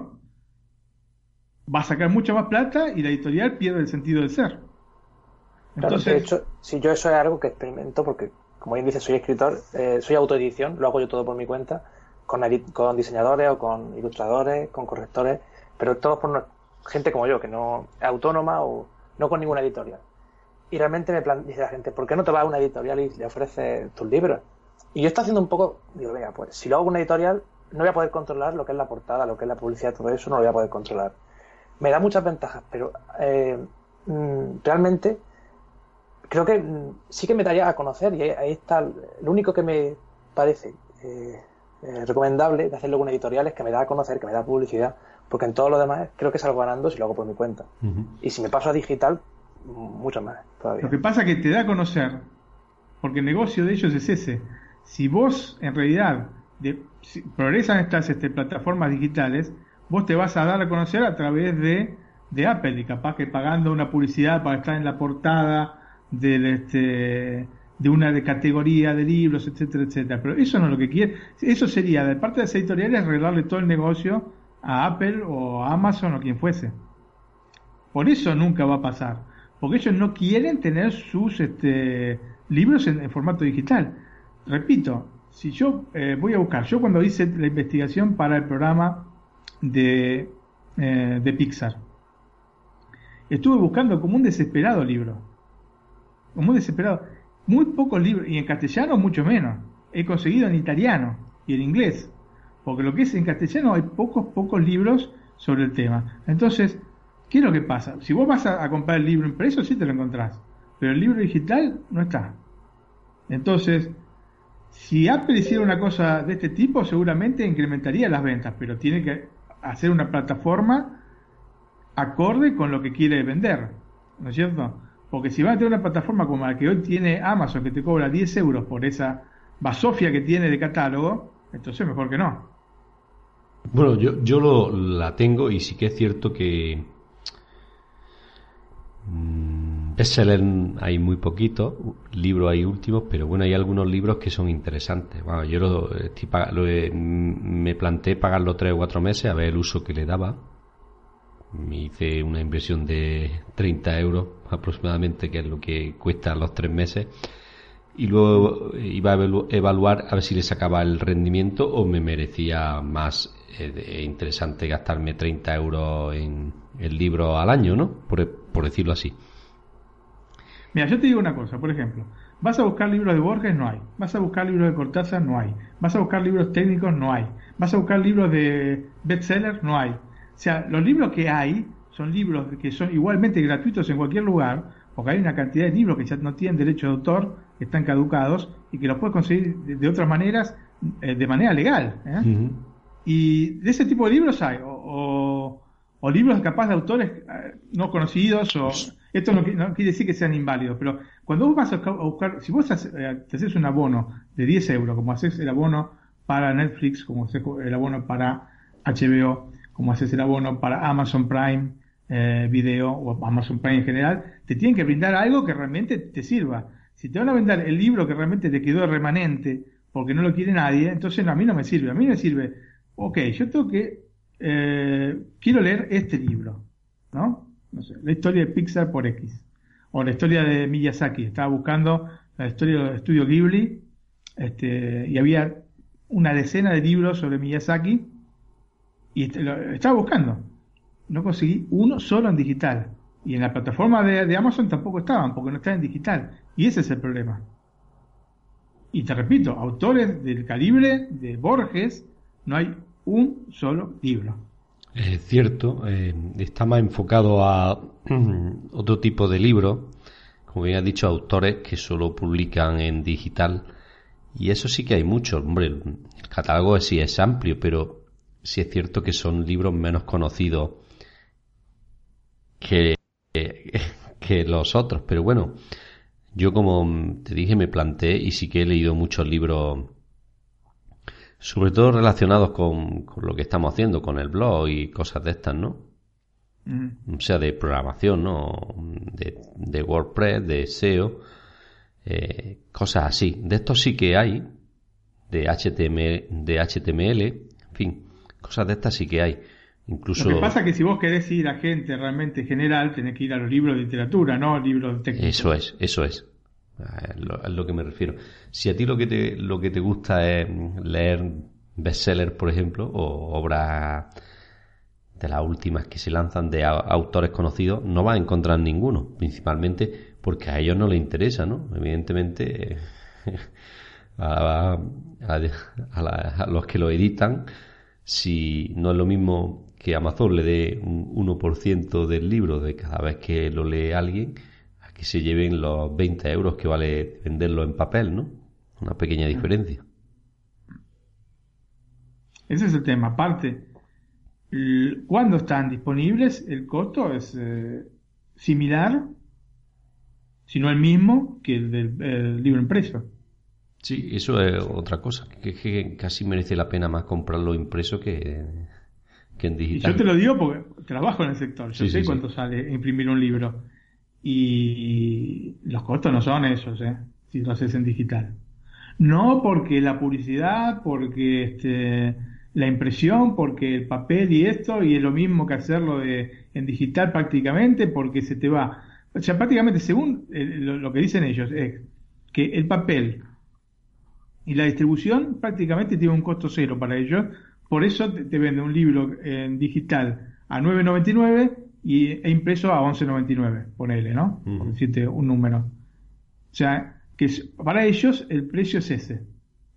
va a sacar mucha más plata y la editorial pierde el sentido del ser. Entonces, claro, de hecho, si yo eso es algo que experimento porque como bien dice, soy escritor, eh, soy autoedición, lo hago yo todo por mi cuenta, con, con diseñadores o con ilustradores, con correctores, pero todos por gente como yo, que no es autónoma o no con ninguna editorial. Y realmente me plan, dice la gente, ¿por qué no te vas a una editorial y le ofreces tus libros? Y yo estoy haciendo un poco, digo, venga, pues si lo hago una editorial, no voy a poder controlar lo que es la portada, lo que es la publicidad, todo eso no lo voy a poder controlar. Me da muchas ventajas, pero eh, mm, realmente creo que mm, sí que me daría a conocer y ahí está lo único que me parece eh, eh, recomendable de hacerlo con editorial es que me da a conocer, que me da publicidad, porque en todo lo demás creo que salgo ganando si lo hago por mi cuenta. Y si me paso a digital, mucho más todavía. Lo que pasa es que te da a conocer, porque el negocio de ellos es ese. Si vos en realidad de, si progresan estas este, plataformas digitales, vos te vas a dar a conocer a través de, de Apple y capaz que pagando una publicidad para estar en la portada del este de una de categoría de libros, etcétera, etcétera. Pero eso no es lo que quiere. Eso sería, de parte de las editoriales, arreglarle todo el negocio a Apple o a Amazon o quien fuese. Por eso nunca va a pasar. Porque ellos no quieren tener sus este, libros en, formato digital. Repito, si yo eh, voy a buscar, yo cuando hice la investigación para el programa de, eh, de Pixar, estuve buscando como un desesperado libro muy desesperado. Muy pocos libros, y en castellano mucho menos. He conseguido en italiano y en inglés. Porque lo que es en castellano hay pocos, pocos libros sobre el tema. Entonces, ¿qué es lo que pasa? Si vos vas a, comprar el libro impreso, sí te lo encontrás. Pero el libro digital no está. Entonces, si Apple hiciera una cosa de este tipo, seguramente incrementaría las ventas, pero tiene que hacer una plataforma acorde con lo que quiere vender. ¿No es cierto? Porque si va a tener una plataforma como la que hoy tiene Amazon, que te cobra 10 euros por esa basofia que tiene de catálogo, entonces mejor que no. Bueno, yo, yo lo, la tengo y sí que es cierto que mmm, bestseller hay muy poquito, libros hay últimos, pero bueno, hay algunos libros que son interesantes. Bueno, yo lo, lo, me planteé pagarlo tres o cuatro meses a ver el uso que le daba hice una inversión de 30 euros aproximadamente, que es lo que cuesta los tres meses, y luego iba a evaluar a ver si le sacaba el rendimiento o me merecía más eh, interesante gastarme 30 euros en el libro al año, ¿no? Por, por decirlo así. Mira, yo te digo una cosa, por ejemplo, Vas a buscar libros de Borges, no hay. Vas a buscar libros de Cortázar, no hay. Vas a buscar libros técnicos, no hay. Vas a buscar libros de bestsellers, no hay. O sea, los libros que hay son libros que son igualmente gratuitos en cualquier lugar, porque hay una cantidad de libros que ya no tienen derecho de autor, que están caducados y que los puedes conseguir de, otras maneras, eh, de manera legal. ¿eh? Y de ese tipo de libros hay, o, libros capaz de autores eh, no conocidos, o esto no, quiere decir que sean inválidos, pero cuando vos vas a buscar, si vos te haces un abono de 10 euros, como haces el abono para Netflix, como haces el abono para HBO, como haces el abono para Amazon Prime, eh, video o Amazon Prime en general, te tienen que brindar algo que realmente te sirva. Si te van a vender el libro que realmente te quedó remanente porque no lo quiere nadie, entonces a mí no me sirve. A mí me sirve, ok, yo tengo que, eh, quiero leer este libro, ¿no? No sé, la historia de Pixar por X. O la historia de Miyazaki. Estaba buscando la historia del estudio Ghibli este, y había una decena de libros sobre Miyazaki y lo, estaba buscando no conseguí uno solo en digital. Y en la plataforma de, Amazon tampoco estaban, porque no estaban en digital. Y ese es el problema. Y te repito, autores del calibre de Borges, no hay un solo libro. Es cierto, eh, está más enfocado a otro tipo de libros, como bien has dicho, autores que solo publican en digital. Y eso sí que hay muchos. Hombre, el catálogo sí es amplio, pero sí es cierto que son libros menos conocidos que, que los otros. Pero bueno, yo como te dije me planteé y sí que he leído muchos libros, sobre todo relacionados con, con lo que estamos haciendo, con el blog y cosas de estas, ¿no? O sea, de programación, ¿no? De, de WordPress, de SEO, eh, cosas así. De estos sí que hay, de HTML, de HTML, en fin, cosas de estas sí que hay. Incluso... Lo que pasa es que si vos querés ir a gente realmente general, tenés que ir a los libros de literatura, no libros técnicos. Eso es, eso es. Es lo, que me refiero. Si a ti lo que te, lo que te gusta es leer bestsellers, por ejemplo, o obras de las últimas que se lanzan de autores conocidos, no vas a encontrar ninguno, principalmente porque a ellos no les interesa, ¿no? Evidentemente, a, a los que lo editan, si no es lo mismo que Amazon le dé un 1% del libro de cada vez que lo lee alguien, a que se lleven los 20 euros que vale venderlo en papel, ¿no? Una pequeña diferencia. Ese es el tema. Aparte, cuando están disponibles, el costo es eh, similar, si no el mismo, que el del libro impreso. Sí, eso es otra cosa, que, casi merece la pena más comprarlo impreso que, en digital. yo te lo digo porque trabajo en el sector, yo sé cuánto sale imprimir un libro. Y los costos no son esos, ¿eh? si lo haces en digital. No porque la publicidad, porque este, la impresión, porque el papel y esto, y es lo mismo que hacerlo de, en digital prácticamente, porque se te va. O sea, prácticamente según lo, que dicen ellos, es que el papel y la distribución prácticamente tiene un costo cero para ellos, por eso te, vende un libro en digital a 9.99 y, e impreso a 11.99, ponele, ¿no? Por decirte un número. O sea, que para ellos el precio es ese.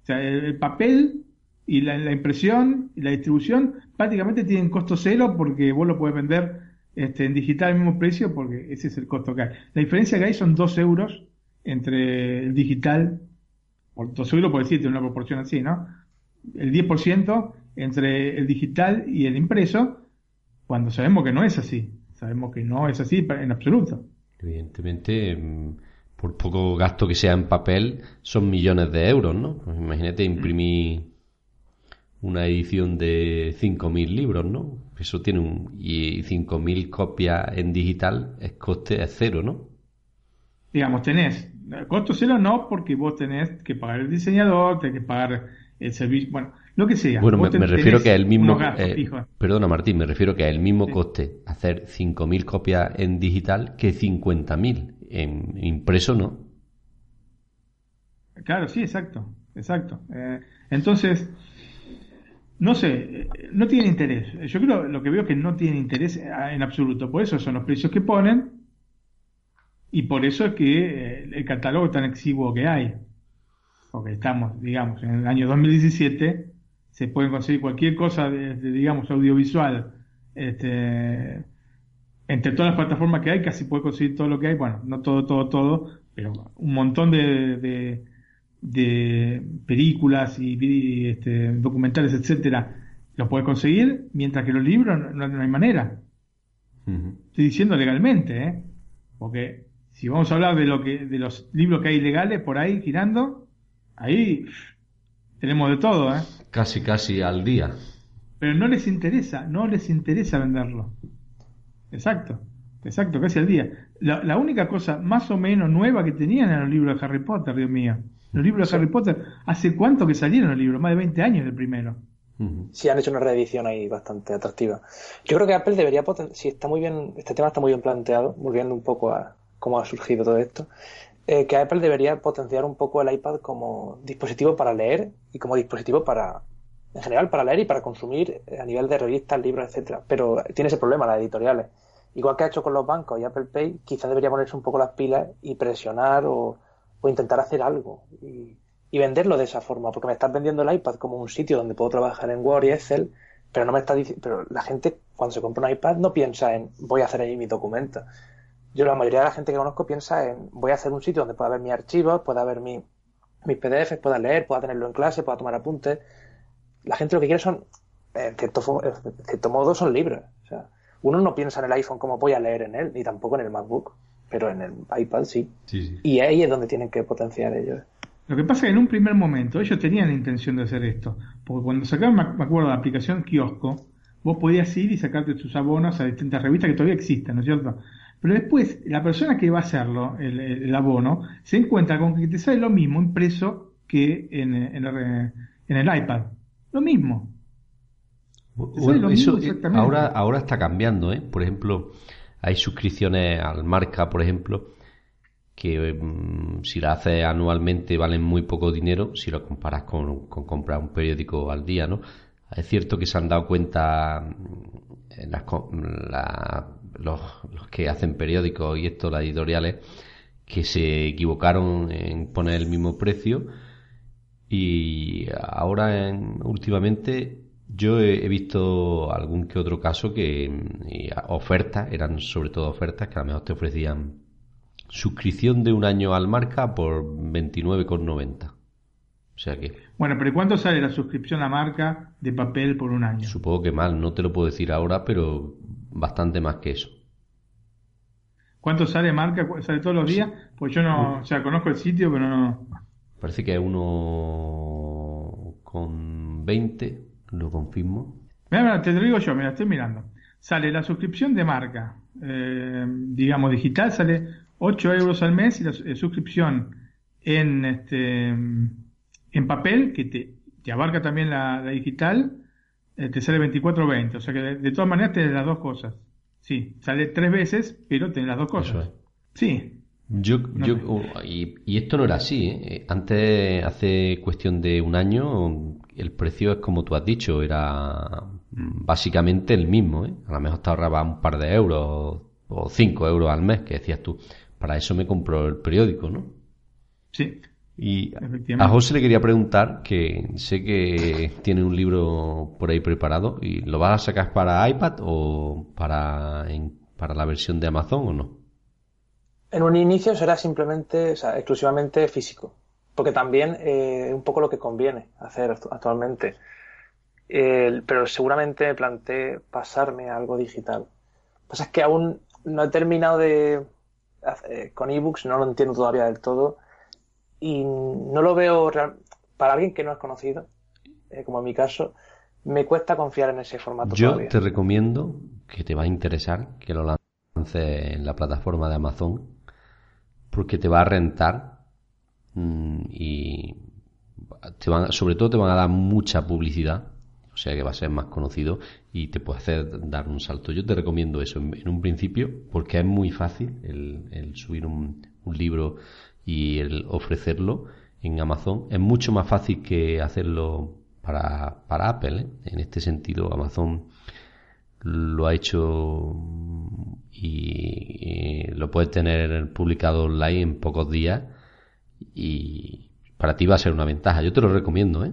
O sea, el, papel y la, impresión y la distribución prácticamente tienen costo cero porque vos lo puedes vender este, en digital al mismo precio porque ese es el costo que hay. La diferencia que hay son 2 euros entre el digital, por 2 euros por decirte una proporción así, ¿no? El 10% entre el digital y el impreso, cuando sabemos que no es así. Sabemos que no es así en absoluto. Evidentemente, mm, por poco gasto que sea en papel, son millones de euros, ¿no? Pues imagínate imprimir una edición de 5.000 libros, ¿no? Eso tiene un... y 5.000 copias en digital es coste es cero, ¿no? Digamos, tenés... Costo cero no, porque vos tenés que pagar el diseñador, tenés que pagar el servicio... Bueno, lo que sea. Bueno, me, refiero que a el mismo. Eh, perdona, Martín, me refiero que a el mismo coste hacer 5.000 copias en digital que 50.000 en impreso, ¿no? Claro, sí, exacto. Exacto. Eh, entonces, no sé, eh, no tiene interés. Yo creo, lo que veo es que no tiene interés en absoluto. Por eso son los precios que ponen. Y por eso es que eh, el catálogo tan exiguo que hay. Porque estamos, digamos, en el año 2017, se puede conseguir cualquier cosa, de, digamos, audiovisual, este, entre todas las plataformas que hay, casi puede conseguir todo lo que hay. Bueno, no todo, todo, todo, pero un montón de, de, películas y, este, documentales, etcétera, lo puede conseguir, mientras que los libros no, hay manera. Estoy diciendo legalmente, ¿eh? Porque si vamos a hablar de lo que de los libros que hay legales por ahí girando, ahí tenemos de todo, ¿eh? Casi casi al día. Pero no les interesa, no les interesa venderlo. Exacto, exacto, casi al día. La, la única cosa más o menos nueva que tenían eran los libros de Harry Potter, Dios mío. Los libros de Harry Potter, ¿hace cuánto que salieron los libros? Más de 20 años el primero. Sí, han hecho una reedición ahí bastante atractiva. Yo creo que Apple debería si está muy bien, este tema está muy bien planteado, volviendo un poco a, cómo ha surgido todo esto, eh, que Apple debería potenciar un poco el iPad como dispositivo para leer y como dispositivo para, en general, para leer y para consumir a nivel de revistas, libros, etcétera. Pero tiene ese problema las editoriales. Igual que ha hecho con los bancos y Apple Pay, quizás debería ponerse un poco las pilas y presionar o, intentar hacer algo y, venderlo de esa forma, porque me estás vendiendo el iPad como un sitio donde puedo trabajar en Word y Excel, pero no me está pero la gente cuando se compra un iPad no piensa en voy a hacer ahí mis documentos yo la mayoría de la gente que conozco piensa en voy a hacer un sitio donde pueda ver mis archivos, pueda ver mi, mis PDFs, pueda leer, pueda tenerlo en clase, pueda tomar apuntes. La gente lo que quiere son, en cierto, cierto modo, son libros. O sea, uno no piensa en el iPhone como voy a leer en él, ni tampoco en el MacBook, pero en el iPad sí. Y ahí es donde tienen que potenciar ellos. Lo que pasa es que en un primer momento ellos tenían la intención de hacer esto, porque cuando sacaron, me acuerdo, la aplicación Kiosco, vos podías ir y sacarte tus abonos a distintas revistas que todavía existen, ¿no es cierto? Pero después, la persona que va a hacerlo, el, abono, se encuentra con que te sale lo mismo impreso que en, el, iPad. Lo mismo. ahora, ahora está cambiando, ¿eh? Por ejemplo, hay suscripciones al marca, por ejemplo, que mm, si la haces anualmente valen muy poco dinero si lo comparas con, comprar un periódico al día, ¿no? Es cierto que se han dado cuenta mm, en las, la, los, que hacen periódicos y esto, las editoriales, que se equivocaron en poner el mismo precio y ahora en, últimamente yo he, visto algún que otro caso que ofertas, eran sobre todo ofertas que a lo mejor te ofrecían suscripción de un año al marca por 29,90. O sea que... Bueno, pero ¿cuánto sale la suscripción a marca de papel por un año? Supongo que mal, no te lo puedo decir ahora, pero bastante más que eso. ¿Cuánto sale marca? ¿Sale todos los días? Pues yo no, o sea, conozco el sitio, pero no. Parece que es uno con 20, lo confirmo. Mira, te lo digo yo, mira, estoy mirando. Sale la suscripción de marca, eh, digamos digital, sale 8 euros al mes y la eh, suscripción en este en papel, que te, te abarca también la, digital, eh, te sale 24.20. O sea que de, todas maneras tienes las dos cosas. Sí, sale tres veces, pero tiene las dos cosas. Sí. Yo, yo y, esto no era así. ¿eh? Antes, hace cuestión de un año, el precio es como tú has dicho, era básicamente el mismo. ¿eh? A lo mejor te ahorraba un par de euros o cinco euros al mes, que decías tú. Para eso me compró el periódico, ¿no? Sí. Y a José le quería preguntar, que sé que tiene un libro por ahí preparado, ¿y lo vas a sacar para iPad o para, para la versión de Amazon o no? En un inicio será simplemente, o sea, exclusivamente físico, porque también eh, es un poco lo que conviene hacer actualmente. pero seguramente me planteé pasarme a algo digital. Lo que pasa es que aún no he terminado de... Eh, con ebooks, no lo entiendo todavía del todo y no lo veo para alguien que no es conocido, eh, como en mi caso, me cuesta confiar en ese formato. Yo te recomiendo que te va a interesar que lo lances en la plataforma de Amazon porque te va a rentar mm, y te van, sobre todo te van a dar mucha publicidad, o sea que va a ser más conocido y te puede hacer dar un salto. Yo te recomiendo eso en, un principio porque es muy fácil el, subir un, un libro y el ofrecerlo en Amazon es mucho más fácil que hacerlo para, para Apple. ¿eh? En este sentido, Amazon lo ha hecho y lo puedes tener publicado online en pocos días y para ti va a ser una ventaja. Yo te lo recomiendo, ¿eh?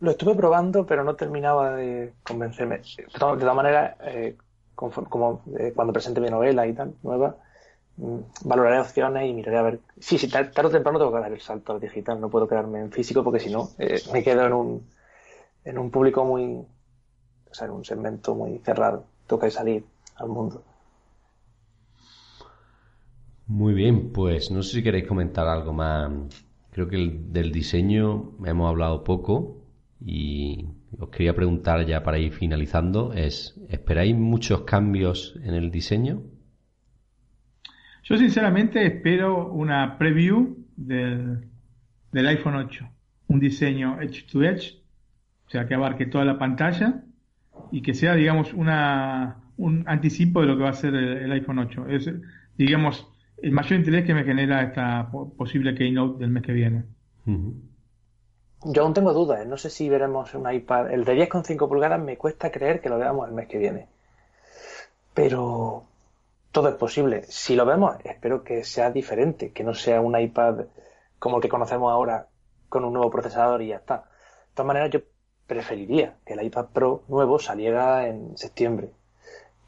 Lo estuve probando, pero no terminaba de convencerme. De todas maneras, eh, como, eh, cuando presente mi novela y tal, nueva, valoraré opciones y miraré a ver. Sí, sí, tarde, o temprano tengo que dar el salto al digital, no puedo quedarme en físico porque si no, eh, me quedo en un, en un público muy. O sea, en un segmento muy cerrado. Que salir al mundo. Muy bien, pues no sé si queréis comentar algo más. Creo que el, del diseño hemos hablado poco y os quería preguntar ya para ir finalizando es, ¿esperáis muchos cambios en el diseño? Yo sinceramente espero una preview del, del iPhone 8, un diseño edge to edge, o sea que abarque toda la pantalla y que sea digamos una un anticipo de lo que va a ser el, iPhone 8. Es digamos el mayor interés que me genera esta posible keynote del mes que viene. Yo aún tengo dudas, ¿eh? no sé si veremos un iPad. El de 10,5 pulgadas me cuesta creer que lo veamos el mes que viene. Pero todo es posible. Si lo vemos, espero que sea diferente, que no sea un iPad como el que conocemos ahora con un nuevo procesador y ya está. De todas maneras, yo preferiría que el iPad Pro nuevo saliera en septiembre.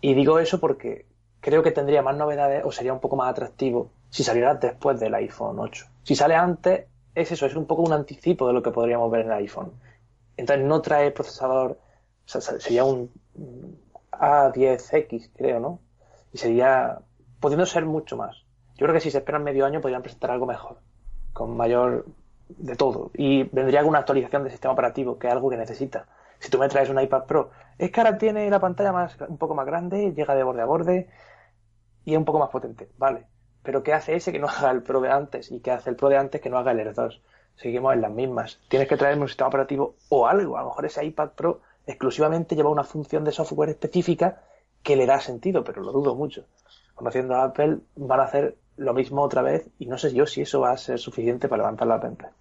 Y digo eso porque creo que tendría más novedades o sería un poco más atractivo si saliera después del iPhone 8. Si sale antes, es eso, es un poco un anticipo de lo que podríamos ver en el iPhone. Entonces no trae procesador, sería un A10X, creo, ¿no? Y sería, pudiendo ser mucho más. Yo creo que si se esperan medio año podrían presentar algo mejor, con mayor de todo. Y vendría alguna actualización del sistema operativo, que es algo que necesita. Si tú me traes un iPad Pro, es que ahora tiene la pantalla más, un poco más grande, llega de borde a borde y es un poco más potente. Vale, pero ¿qué hace ese que no haga el Pro de antes? ¿Y qué hace el Pro de antes que no haga el Air 2? Seguimos en las mismas. Tienes que traerme un sistema operativo o algo. A lo mejor ese iPad Pro exclusivamente lleva una función de software específica que le da sentido, pero lo dudo mucho. Conociendo a Apple, van a hacer lo mismo otra vez y no sé yo si eso va a ser suficiente para levantar la venta.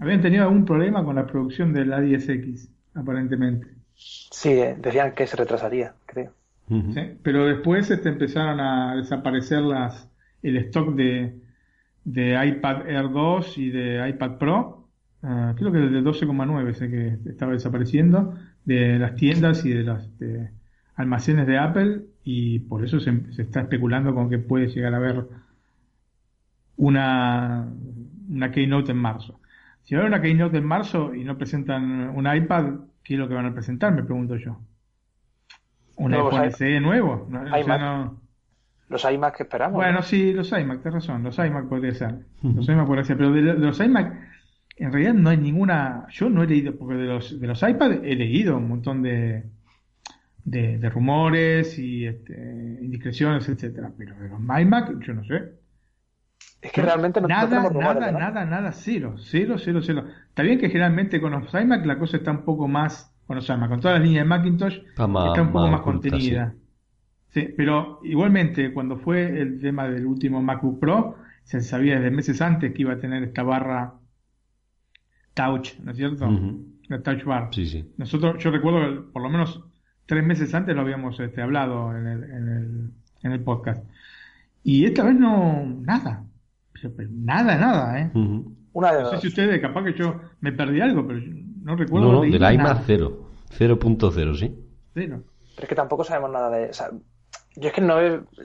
Habían tenido algún problema con la producción del A10X, aparentemente. Sí, eh, decían que se retrasaría, creo. ¿Sí? Pero después este, empezaron a desaparecer las el stock de, de iPad Air 2 y de iPad Pro, uh, creo que de 12,9 sé que estaba desapareciendo, de las tiendas y de los almacenes de Apple y por eso se, se, está especulando con que puede llegar a haber una, una Keynote en marzo. Si va a haber una Keynote en marzo y no presentan un iPad, ¿qué es lo que van a presentar? Me pregunto yo. ¿Un iPhone SE nuevo? No, o sea, no, los iMac que esperamos. Bueno, sí, los iMac, tienes razón, los iMac podría ser. Los iMac podría ser, pero de, los iMac, en realidad no hay ninguna. Yo no he leído, porque de los, de los iPad he leído un montón de, de, rumores y este, indiscreciones, etcétera, pero de los iMac, yo no sé. Es que realmente no nada, rumores, nada, nada, nada, cero, cero, cero, cero. Está bien que generalmente con los iMac la cosa está un poco más, con los iMac, con todas las líneas de Macintosh, está, un poco más, contenida. Sí, pero igualmente cuando fue el tema del último MacBook Pro, se sabía desde meses antes que iba a tener esta barra Touch, ¿no es cierto? La Touch Bar. Sí, sí. Nosotros, yo recuerdo que por lo menos tres meses antes lo habíamos este, hablado en el, en, el, en el podcast. Y esta vez no, nada. Nada, nada, ¿eh? Una de no sé si ustedes, capaz que yo me perdí algo, pero no recuerdo. No, no, del iMac cero. 0.0, sí. Cero. Pero es que tampoco sabemos nada de. O sea, yo es que no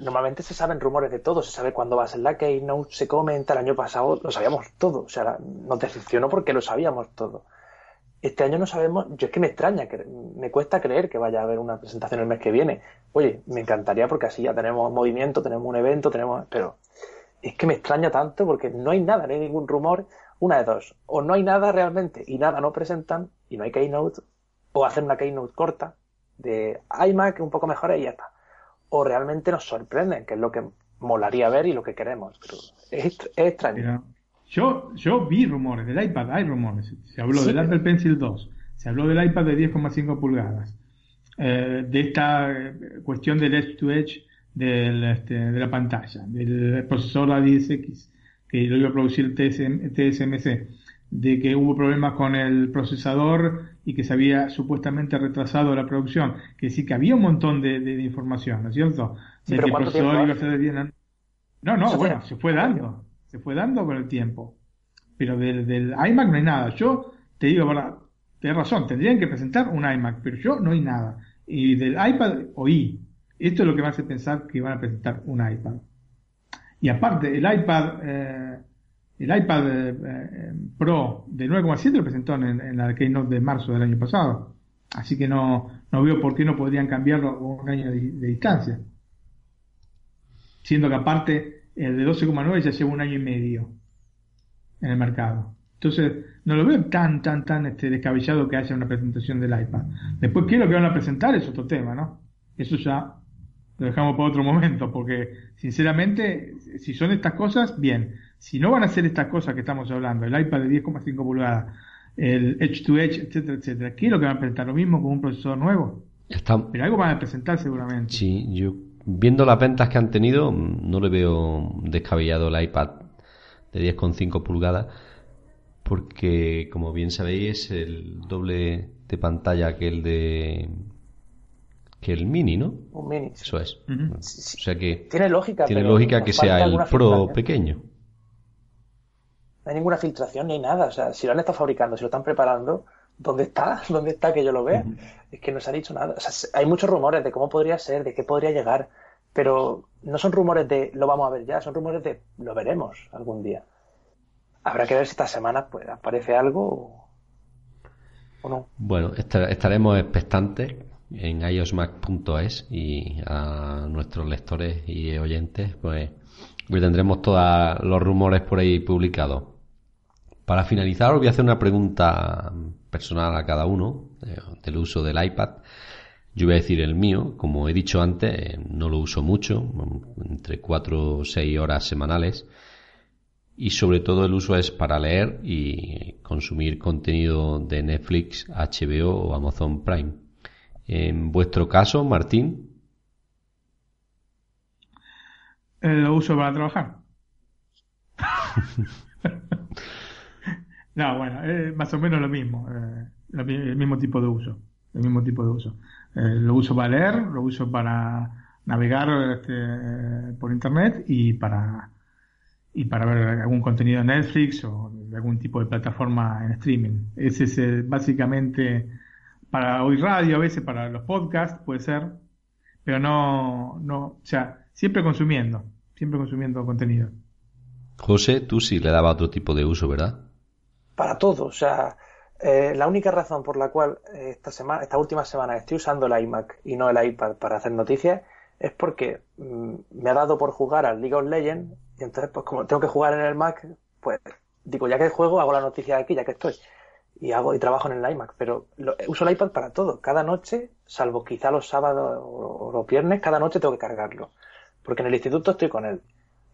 normalmente se saben rumores de todo, se sabe cuándo va a ser la Keynote, se comenta, el año pasado lo sabíamos todo, o sea, nos decepcionó porque lo sabíamos todo. Este año no sabemos, yo es que me extraña, que me cuesta creer que vaya a haber una presentación el mes que viene. Oye, me encantaría porque así ya tenemos movimiento, tenemos un evento, tenemos, pero es que me extraña tanto porque no hay nada, no hay ningún rumor, una de dos, o no hay nada realmente y nada no presentan y no hay Keynote, o hacer una Keynote corta de iMac un poco mejor y ya está o realmente nos sorprenden, que es lo que molaría ver y lo que queremos. Pero es, extraño. Yo, yo vi rumores del iPad, hay rumores. Se habló del Apple Pencil 2, se habló del iPad de 10,5 pulgadas, eh, de esta eh, cuestión del edge to edge del, este, de la pantalla, del procesor A10X, que lo iba a producir TSMC, de que hubo problemas con el procesador y que se había supuestamente retrasado la producción, que sí que había un montón de, de, información, ¿no es cierto? Sí, pero que el procesador iba a ser bien... No, no, bueno, se fue dando, se fue dando con el tiempo. Pero del, del iMac no hay nada. Yo te digo, verdad, tienes razón, tendrían que presentar un iMac, pero yo no hay nada. Y del iPad oí. Esto es lo que me hace pensar que van a presentar un iPad. Y aparte, el iPad, eh, el iPad eh, eh, Pro de 9,7 lo presentó en, en la Keynote de marzo del año pasado. Así que no, no veo por qué no podrían cambiarlo con un año de distancia. Siendo que aparte el de 12,9 ya lleva un año y medio en el mercado. Entonces, no lo veo tan, tan, tan este, descabellado que haya una presentación del iPad. Después, ¿qué es lo que van a presentar? Es otro tema, ¿no? Eso ya lo dejamos para otro momento, porque sinceramente, si son estas cosas, bien. Si no van a ser estas cosas que estamos hablando, el iPad de 10,5 pulgadas, el Edge to Edge, etcétera, etcétera, ¿qué es lo que van a presentar? ¿Lo mismo con un procesador nuevo? Está... Pero algo van a presentar seguramente. Sí, yo viendo las ventas que han tenido, no le veo descabellado el iPad de 10,5 pulgadas, porque como bien sabéis es el doble de pantalla que el de que el mini, ¿no? Un mini. Eso es. O sea que Tiene lógica. tiene lógica que sea el Pro pequeño. No hay ninguna filtración ni hay nada. O sea, si lo han estado fabricando, si lo están preparando, ¿dónde está? ¿Dónde está que yo lo vea? Es que no se ha dicho nada. O sea, se- hay muchos rumores de cómo podría ser, de qué podría llegar, pero no son rumores de lo vamos a ver ya, son rumores de lo veremos algún día. Habrá que ver si esta semana pues aparece algo o, no. Bueno, esta- estaremos expectantes en iosmac.es y a nuestros lectores y oyentes, pues hoy tendremos todos los rumores por ahí publicados. Para finalizar, os voy a hacer una pregunta personal a cada uno eh, del uso del iPad. Yo voy a decir el mío, como he dicho antes, eh, no lo uso mucho, entre 4 o 6 horas semanales y sobre todo el uso es para leer y consumir contenido de Netflix, HBO o Amazon Prime. En vuestro caso, Martín, Eh, lo uso para trabajar. no, bueno, eh, más o menos lo mismo, eh, el mismo tipo de uso, el mismo tipo de uso. Eh, lo uso para leer, lo uso para navegar este, por internet y para y para ver algún contenido en Netflix o algún tipo de plataforma en streaming. Ese es básicamente para oír radio, a veces para los podcasts, puede ser, pero no, no, o sea, siempre consumiendo, siempre consumiendo contenido. José, tú sí le daba otro tipo de uso, ¿verdad? Para todo, o sea, eh, la única razón por la cual eh, esta semana, esta última semana estoy usando el iMac y no el iPad para hacer noticias es porque mm, me ha dado por jugar al League of Legends y entonces pues como tengo que jugar en el Mac, pues digo, ya que juego hago la noticia aquí, ya que estoy. Y hago y trabajo en el iMac, pero lo- uso el iPad para todo. Cada noche, salvo quizá los sábados o, o los viernes, cada noche tengo que cargarlo. Porque en el instituto estoy con él.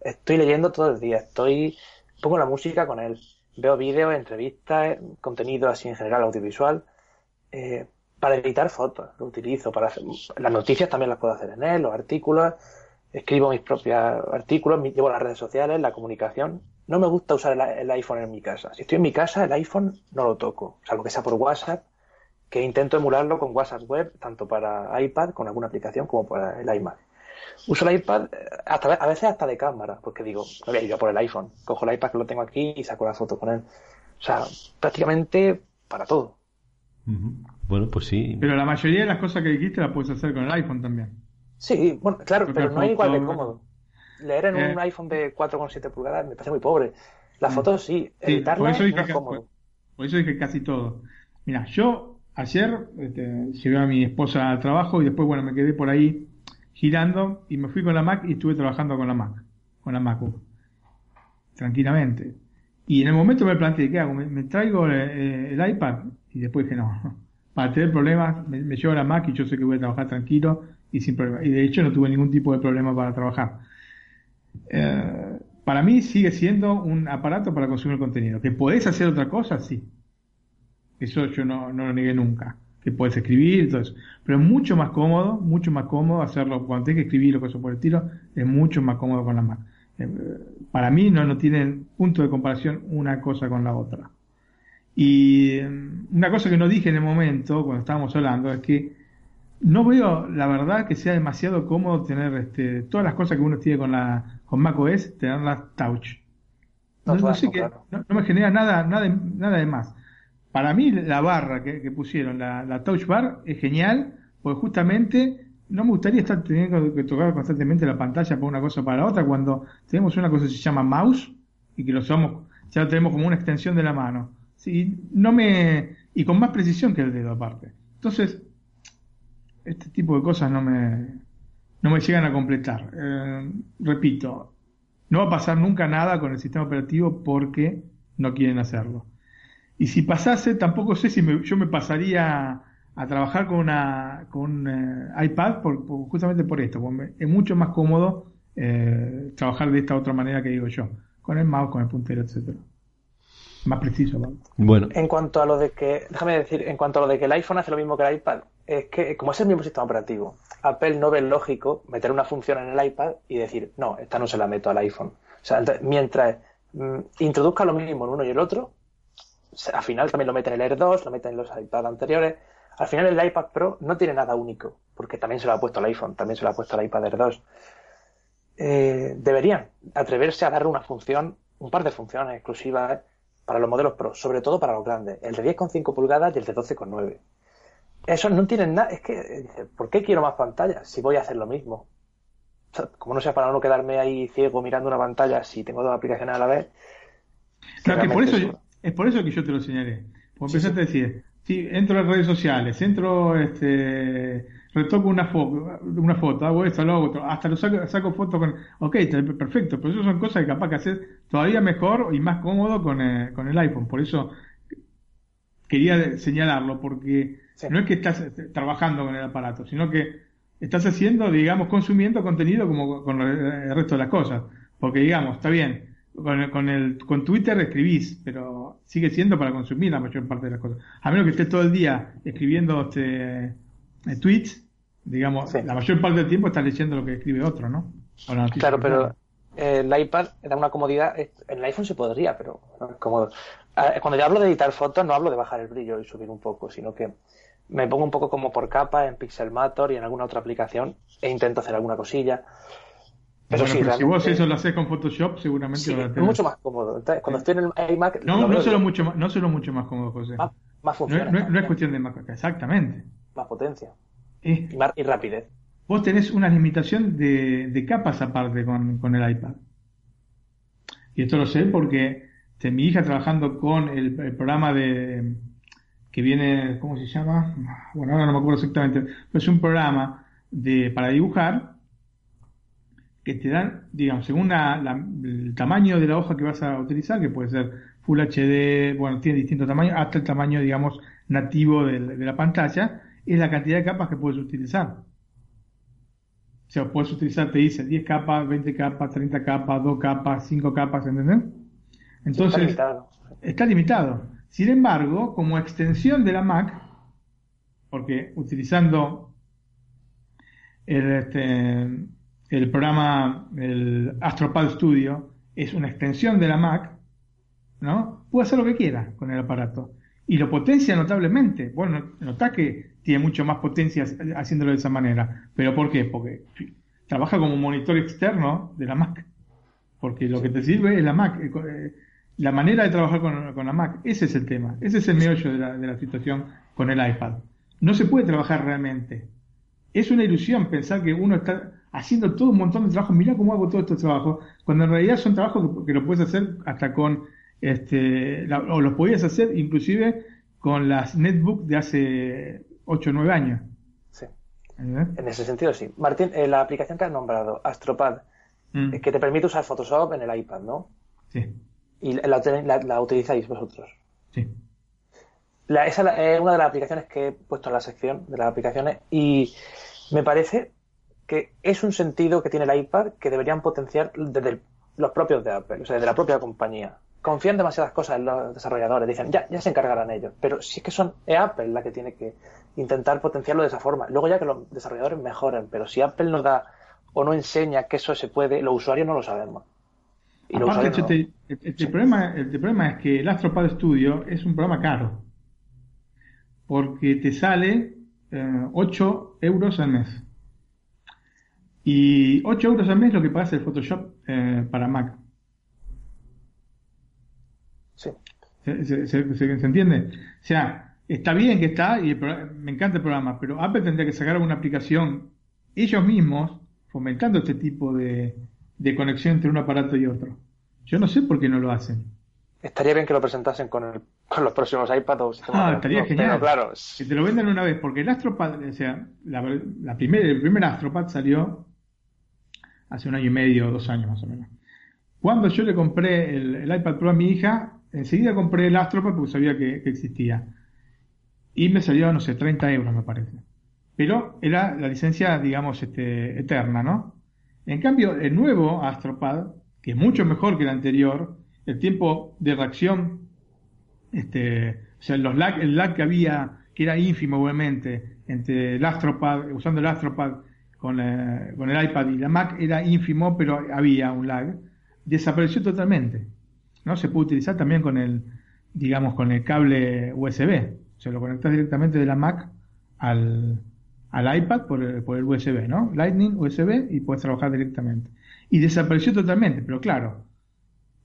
Estoy leyendo todo el día, estoy pongo la música con él, veo vídeos, entrevistas, eh, contenido así en general audiovisual. Eh, para editar fotos lo utilizo, para hacer, las noticias también las puedo hacer en él, los artículos, escribo mis propios artículos, llevo las redes sociales, la comunicación. No me gusta usar el iPhone en mi casa. Si estoy en mi casa, el iPhone no lo toco, salvo que sea por WhatsApp, que intento emularlo con WhatsApp web, tanto para iPad, con alguna aplicación, como para el iMac. Uso el iPad eh, hasta, a veces hasta de cámara, porque digo, no voy a ir a por el iPhone. Cojo el iPad que lo tengo aquí y saco la foto con él. O sea, prácticamente para todo. Bueno, pues sí. Pero la mayoría de las cosas que dijiste las puedes hacer con el iPhone también. Sí, bueno, claro, Porque pero no es igual de cómodo. Leer en Eh. un iPhone de 4,7 pulgadas me parece muy pobre. Las Mm. fotos sí, Sí, editarlas dije no es que- cómodo. Por eso dije casi todo. Mira, yo ayer este, llevé a mi esposa al trabajo y después, bueno, me quedé por ahí girando y me fui con la Mac y estuve trabajando con la Mac, con la MacBook, tranquilamente. Y en el momento me planteé, ¿qué hago? ¿Me, traigo eh, el, iPad? Y después dije, no, para tener problemas, me, me llevo la Mac y yo sé que voy a trabajar tranquilo y sin problema. Y de hecho no tuve ningún tipo de problema para trabajar. Eh, para mí sigue siendo un aparato para consumir contenido. ¿Que podés hacer otra cosa? Sí. Eso yo no, no lo negué nunca. Que puedes escribir eso. Pero es mucho más cómodo, mucho más cómodo hacerlo cuando tenés que escribir o cosas por el estilo, es mucho más cómodo con la Mac. Eh, para mí no, no tienen punto de comparación una cosa con la otra. Y eh, una cosa que no dije en el momento, cuando estábamos hablando, es que no veo, la verdad, que sea demasiado cómodo tener este, todas las cosas que uno tiene con la con macOS, tenerlas touch. No, me genera nada, nada, nada de más. Para mí la barra que, pusieron, la, touch bar, es genial, porque justamente no me gustaría estar teniendo que tocar constantemente la pantalla para una cosa para otra cuando tenemos una cosa que se llama mouse y que lo usamos, ya lo tenemos como una extensión de la mano. Sí, no me, y con más precisión que el dedo aparte. Entonces, este tipo de cosas no me, no me llegan a completar. Eh, repito, no va a pasar nunca nada con el sistema operativo porque no quieren hacerlo. Y si pasase, tampoco sé si yo me pasaría a trabajar con, una, con un eh, iPad por, justamente por esto. Porque es mucho más cómodo eh, trabajar de esta otra manera que digo yo, con el mouse, con el puntero, etcétera más preciso. Bueno. En cuanto a lo de que, déjame decir, en cuanto a lo de que el iPhone hace lo mismo que el iPad, es que como es el mismo sistema operativo, Apple no ve lógico meter una función en el iPad y decir, no, esta no se la meto al iPhone. O sea, mientras mm, introduzca lo mismo en uno y el otro, al final también lo meten en el Air 2, lo meten en los iPad anteriores. Al final el iPad Pro no tiene nada único, porque también se lo ha puesto al iPhone, también se lo ha puesto al iPad Air 2. Eh, deberían atreverse a darle una función, un par de funciones exclusivas para los modelos Pro, sobre todo para los grandes, el de 10,5 pulgadas y el de 12,9. Eso no tienen nada, es que, ¿por qué quiero más pantallas si voy a hacer lo mismo? como no sea para no quedarme ahí ciego mirando una pantalla si tengo dos aplicaciones a la vez. Claro, que por eso, es por eso que yo te lo señalé. Porque empezaste a decir, si entro en redes sociales, entro, este, retoco una foto, una foto, hago esto, lo hago hasta lo saco, saco fotos con, ok, perfecto, pero eso son cosas que capaz que hacer todavía mejor y más cómodo con, eh, con el iPhone, por eso quería señalarlo, porque no es que estás este, trabajando con el aparato, sino que estás haciendo, digamos, consumiendo contenido como con el resto de las cosas, porque digamos, está bien, con, con, el, con Twitter escribís, pero sigue siendo para consumir la mayor parte de las cosas. A menos que estés todo el día escribiendo este, eh, tweets, digamos, la mayor parte del tiempo estás leyendo lo que escribe otro, ¿no? Claro, pero el iPad da una comodidad. En el iPhone se podría, pero no es cómodo. Cuando yo hablo de editar fotos, no hablo de bajar el brillo y subir un poco, sino que me pongo un poco como por capa en Pixelmator y en alguna otra aplicación e intento hacer alguna cosilla. Pero sí, si vos eso lo haces con Photoshop, seguramente sí, es mucho más cómodo. cuando estoy en el iMac. No, no solo, mucho más, no solo mucho más cómodo, José. Más, más funciones. No, es cuestión de más. Exactamente. Más potencia. y, más, y rapidez. Vos tenés una limitación de, de capas aparte con, con, el iPad. Y esto lo sé porque este, mi hija trabajando con el, programa de que viene, ¿cómo se llama? Bueno, ahora no me acuerdo exactamente, pero es un programa de para dibujar que te dan, digamos, según el tamaño de la hoja que vas a utilizar, que puede ser Full HD, bueno, tiene distintos tamaños, hasta el tamaño, digamos, nativo de, la pantalla, es la cantidad de capas que puedes utilizar. O sea, puedes utilizar, te dice, 10 capas, 20 capas, 30 capas, 2 capas, 5 capas, ¿entendés? Entonces, está limitado. está limitado. Sin embargo, como extensión de la Mac, porque utilizando el, este, el programa, el AstroPad Studio, es una extensión de la Mac, ¿no? Puede hacer lo que quiera con el aparato. Y lo potencia notablemente. Bueno, nota que tiene mucho más potencia haciéndolo de esa manera. ¿Pero por qué? Porque trabaja como monitor externo de la Mac. Porque lo que te sirve es la Mac. Eh, eh, la manera de trabajar con, la Mac. Ese es el tema. Ese es el meollo de la, de la situación con el iPad. No se puede trabajar realmente. Es una ilusión pensar que uno está haciendo todo un montón de trabajo, mira cómo hago todo estos trabajos, cuando en realidad son trabajos que, lo puedes hacer hasta con, este, o los podías hacer inclusive con las netbook de hace 8 o 9 años. Sí. En ese sentido, sí. Martín, eh, la aplicación que has nombrado, Astropad, mm. eh, que te permite usar Photoshop en el iPad, ¿no? Sí. Y la, utilizáis vosotros. Sí. esa es una de las aplicaciones que he puesto en la sección de las aplicaciones y me parece que es un sentido que tiene el iPad que deberían potenciar desde los propios de Apple, o sea, desde la propia compañía. Confían demasiadas cosas en los desarrolladores, dicen, ya, ya se encargarán ellos. Pero si es que son, es Apple la que tiene que intentar potenciarlo de esa forma. Luego ya que los desarrolladores mejoren, pero si Apple nos da o no enseña que eso se puede, los usuarios no lo sabemos. Y Aparte, el, problema, el problema es que el Astropad Studio es un programa caro. Porque te sale 8 euros al mes. Y 8 euros al mes lo que pagas el Photoshop eh, para Mac. Sí. ¿Se, se, se- se- se entiende? O sea, está bien que está y me encanta el programa, pero Apple tendría que sacar una aplicación ellos mismos fomentando este tipo de, de conexión entre un aparato y otro. Yo no sé por qué no lo hacen. Estaría bien que lo presentasen con, el, con los próximos iPad o Ah, estaría genial. Pero claro, Que te lo vendan una vez, porque el Astropad, o sea, la, la el primer Astropad salió hace un año y medio, dos años más o menos. Cuando yo le compré el, el iPad Pro a mi hija, enseguida compré el Astropad porque sabía que, existía. Y me salió, no sé, 30 euros me parece. Pero era la licencia, digamos, este, eterna, ¿no? En cambio, el nuevo Astropad, que es mucho mejor que el anterior, el tiempo de reacción este, o sea, los lag, el lag que había, que era ínfimo obviamente, entre el Astropad, usando el Astropad con, eh, con el iPad y la Mac, era ínfimo, pero había un lag, desapareció totalmente. ¿no? Se puede utilizar también con el, digamos, con el cable USB. O sea, lo conectas directamente de la Mac al, al iPad por el, por el USB, ¿no? Lightning, USB y puedes trabajar directamente. Y desapareció totalmente, pero claro,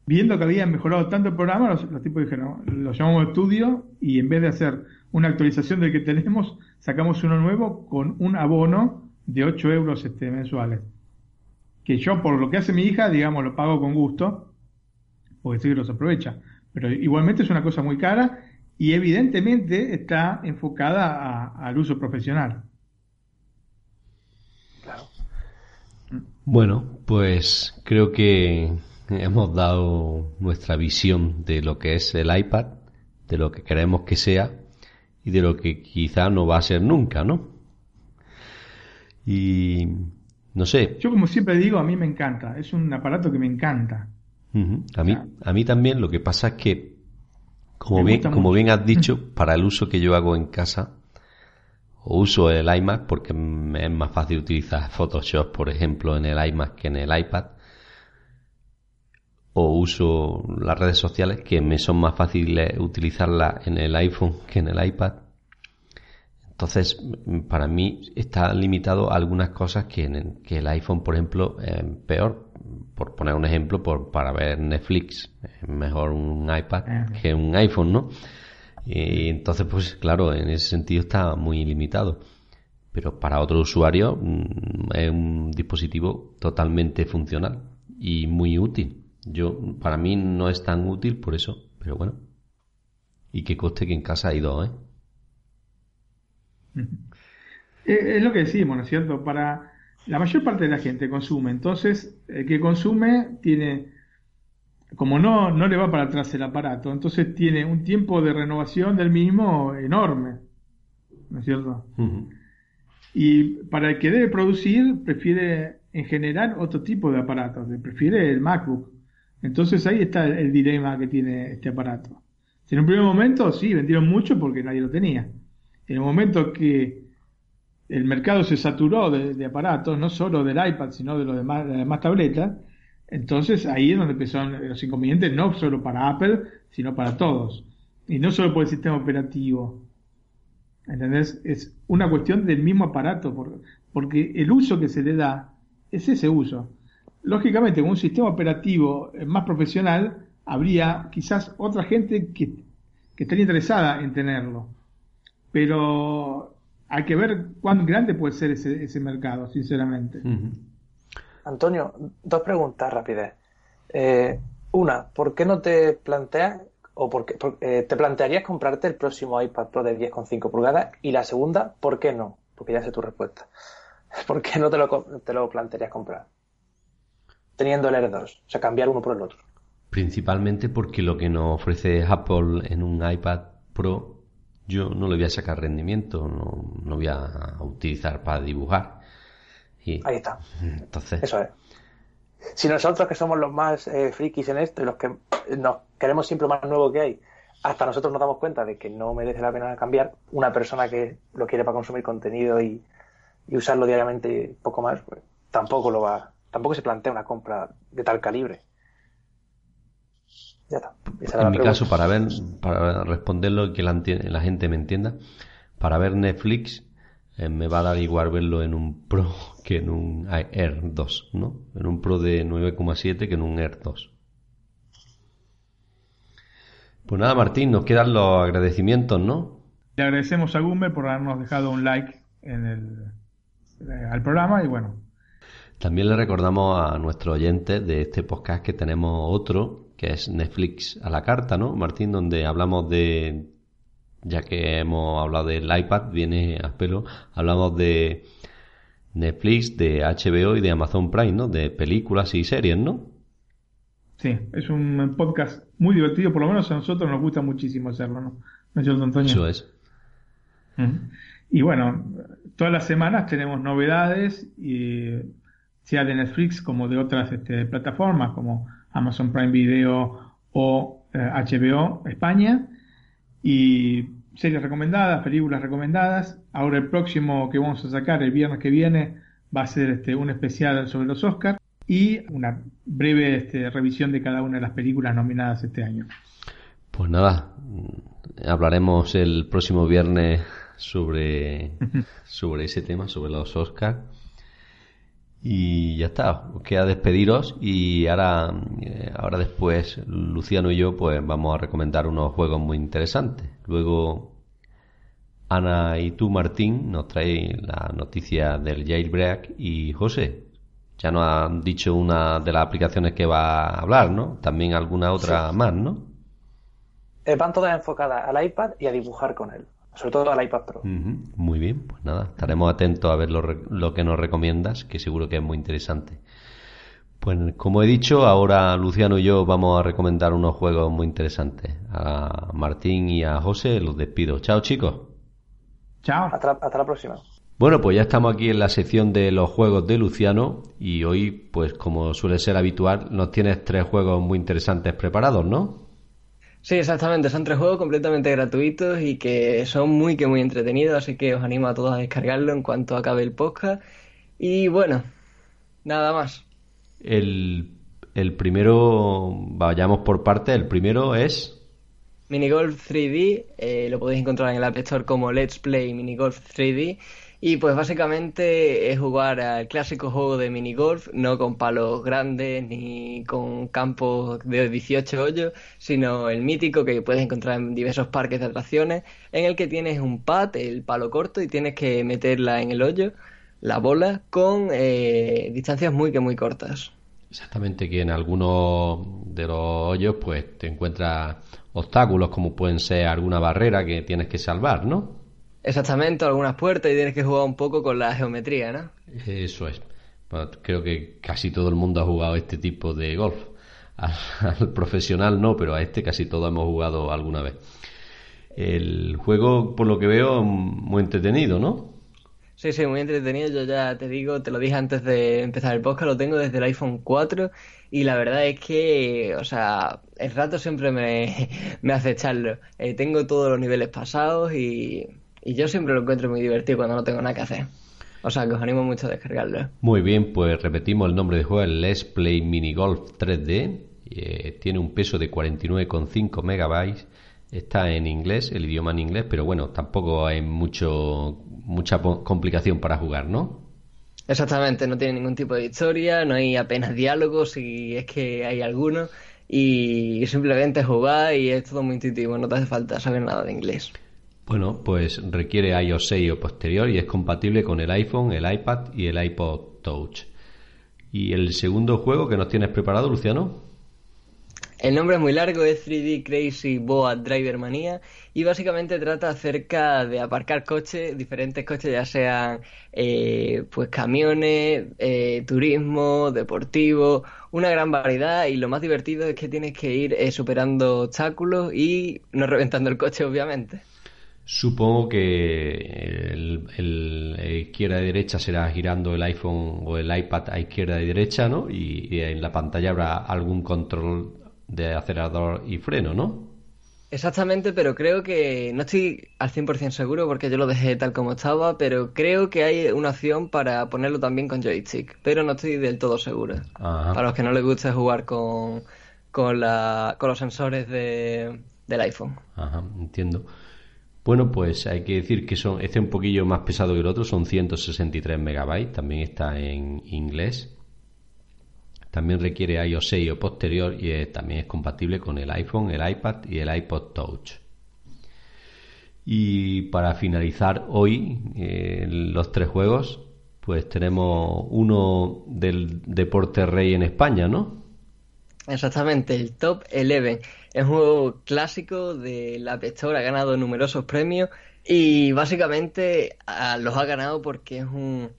viendo que habían mejorado tanto el programa, los, los tipos dijeron, lo llamamos estudio y en vez de hacer una actualización del que tenemos, sacamos uno nuevo con un abono de 8 euros este, mensuales. Que yo, por lo que hace mi hija, digamos, lo pago con gusto, porque sé que los aprovecha. Pero igualmente es una cosa muy cara y evidentemente está enfocada a- al uso profesional. claro. Bueno, pues creo que hemos dado nuestra visión de lo que es el iPad, de lo que queremos que sea y de lo que quizá no va a ser nunca, ¿no? Y no sé, Yo como siempre digo, a mí me encanta, es un aparato que me encanta. A mí, a mí también lo que pasa es que, como bien, como bien has dicho, para el uso que yo hago en casa, o uso el iMac porque me es más fácil utilizar Photoshop, por ejemplo, en el iMac que en el iPad, o uso las redes sociales que me son más fáciles utilizarlas en el iPhone que en el iPad. Entonces, para mí está limitado a algunas cosas que, en el, que el iPhone, por ejemplo, es peor. Por poner un ejemplo, por, para ver Netflix, es mejor un iPad que un iPhone, ¿no? Y entonces, pues claro, en ese sentido está muy limitado. Pero para otro usuario mm, es un dispositivo totalmente funcional y muy útil. Yo, para mí no es tan útil por eso, pero bueno. Y que coste que en casa hay dos, ¿eh? Eh, Es lo que decimos, ¿no es cierto? Para la mayor parte de la gente consume, entonces el que consume tiene, como no, no le va para atrás el aparato, entonces tiene un tiempo de renovación del mismo enorme, ¿no es cierto? Y para el que debe producir, prefiere en general otro tipo de aparatos, prefiere el MacBook. Entonces ahí está el, el dilema que tiene este aparato. En un primer momento sí, vendieron mucho porque nadie lo tenía. En el momento que el mercado se saturó de, aparatos, no solo del iPad, sino de los demás, de las demás tabletas, entonces ahí es donde empezaron los inconvenientes, no solo para Apple, sino para todos. Y no solo por el sistema operativo. ¿Entendés? Es una cuestión del mismo aparato, por- porque el uso que se le da es ese uso. Lógicamente, con un sistema operativo eh, más profesional, habría quizás otra gente que, que estaría interesada en tenerlo. Pero hay que ver cuán grande puede ser ese, ese mercado, sinceramente. Antonio, dos preguntas rápidas. Eh, una, ¿por qué no te planteas o por qué- por- eh, te plantearías comprarte el próximo iPad Pro de 10,5 pulgadas? Y la segunda, ¿por qué no? Porque ya sé tu respuesta. ¿Por qué no te lo, te lo plantearías comprar? Teniendo el R2, o sea, cambiar uno por el otro. Principalmente porque lo que nos ofrece Apple en un iPad Pro, yo no le voy a sacar rendimiento, no, no voy a utilizar para dibujar. Y Ahí está, entonces, eso es. Si nosotros que somos los más eh, frikis en esto y los que nos queremos siempre lo más nuevo que hay, hasta nosotros nos damos cuenta de que no merece la pena cambiar, una persona que lo quiere para consumir contenido y, y usarlo diariamente poco más, pues tampoco lo va, tampoco se plantea una compra de tal calibre. Ya está. Esa era la en mi pregunta. caso, para ver, para responderlo y que la, gente me entienda, para ver Netflix, eh, me va a dar igual verlo en un Pro que en un Air 2, ¿no? En un Pro de 9,7 que en un Air 2. Pues nada, Martín, nos quedan los agradecimientos, ¿no? Le agradecemos a Gumber por habernos dejado un like en el, eh, al programa y bueno. También le recordamos a nuestros oyentes de este podcast que tenemos otro, que es Netflix a la carta, ¿no, Martín? Donde hablamos de, ya que hemos hablado del iPad, viene a pelo, hablamos de Netflix, de HBO y de Amazon Prime, ¿no? De películas y series, ¿no? Sí, es un podcast muy divertido, por lo menos a nosotros nos gusta muchísimo hacerlo, ¿no? ¿No Antonio? Eso es. Y bueno, todas las semanas tenemos novedades, y, sea de Netflix como de otras este, plataformas como Amazon Prime Video o HBO eh, España. Y series recomendadas, películas recomendadas. Ahora el próximo que vamos a sacar el viernes que viene va a ser este, un especial sobre los Oscars y una breve este, revisión de cada una de las películas nominadas este año. Pues nada, hablaremos el próximo viernes sobre, sobre ese tema, sobre los Oscars. Y ya está, os queda despediros y ahora, eh, ahora después Luciano y yo pues vamos a recomendar unos juegos muy interesantes. Luego Ana y tú Martín nos traen la noticia del jailbreak y José ya nos han dicho una de las aplicaciones que va a hablar, ¿no? También alguna otra más, ¿no? Eh, van todas enfocadas al iPad y a dibujar con él sobre todo al iPad Pro. Muy bien, pues nada, estaremos atentos a ver lo, que nos recomiendas, que seguro que es muy interesante. Pues como he dicho, ahora Luciano y yo vamos a recomendar unos juegos muy interesantes. A Martín y a José los despido. Chao chicos. Chao. Hasta, hasta la próxima. Bueno, pues ya estamos aquí en la sección de los juegos de Luciano y hoy, pues como suele ser habitual, nos tienes tres juegos muy interesantes preparados, ¿no? Sí, exactamente. Son tres juegos completamente gratuitos y que son muy que muy entretenidos, así que os animo a todos a descargarlo en cuanto acabe el podcast. Y bueno, nada más. El, el primero, vayamos por parte, el primero es... Minigolf 3D, eh, lo podéis encontrar en el App Store como Let's Play Minigolf 3D y pues básicamente es jugar al clásico juego de minigolf, no con palos grandes ni con campos de 18 hoyos, sino el mítico que puedes encontrar en diversos parques de atracciones, en el que tienes un pad, el palo corto, y tienes que meterla en el hoyo, la bola, con eh, distancias muy que muy cortas. Exactamente, que en algunos de los hoyos pues te encuentras obstáculos como pueden ser alguna barrera que tienes que salvar, ¿no? Exactamente, algunas puertas y tienes que jugar un poco con la geometría, ¿no? Eso es. creo que casi todo el mundo ha jugado este tipo de golf. Al, profesional no, pero a este casi todos hemos jugado alguna vez. El juego, por lo que veo, muy entretenido, ¿no? Sí, sí, muy entretenido. Yo ya te digo, te lo dije antes de empezar el podcast, lo tengo desde el iPhone 4 y la verdad es que, o sea, el rato siempre me, hace echarlo. Eh, tengo todos los niveles pasados y y yo siempre lo encuentro muy divertido cuando no tengo nada que hacer. O sea, que os animo mucho a descargarlo. Muy bien, pues repetimos el nombre de juego, el Let's Play Mini Golf 3D. Eh, tiene un peso de 49,5 megabytes. Está en inglés, el idioma en inglés, pero bueno, tampoco hay mucho mucha complicación para jugar, ¿no? Exactamente, no tiene ningún tipo de historia, no hay apenas diálogos, si es que hay alguno, y simplemente jugar y es todo muy intuitivo, no te hace falta saber nada de inglés. Bueno, pues requiere iOS 6 o posterior y es compatible con el iPhone, el iPad y el iPod Touch. ¿Y el segundo juego que nos tienes preparado, Luciano? El nombre es muy largo, es 3D Crazy Boat Driver Mania y básicamente trata acerca de aparcar coches, diferentes coches, ya sean eh, pues camiones, eh, turismo, deportivo, una gran variedad y lo más divertido es que tienes que ir eh, superando obstáculos y no reventando el coche, obviamente. Supongo que el, izquierda y derecha será girando el iPhone o el iPad a izquierda y derecha, ¿no? Y, en la pantalla habrá algún control de acelerador y freno, ¿no? Exactamente, pero creo que no estoy al 100% seguro porque yo lo dejé tal como estaba, pero creo que hay una opción para ponerlo también con joystick, pero no estoy del todo seguro. Para los que no les guste jugar con, con, la, con los sensores de, del iPhone. Ajá, entiendo. Bueno, pues hay que decir que son, este es un poquillo más pesado que el otro, son 163 megabytes, también está en inglés. También requiere iOS 6 o posterior y también es compatible con el iPhone, el iPad y el iPod Touch. Y para finalizar hoy eh, los tres juegos, pues tenemos uno del deporte rey en España, ¿no? Exactamente, el Top 11. Es un juego clásico de la App ha ganado numerosos premios y básicamente los ha ganado porque es un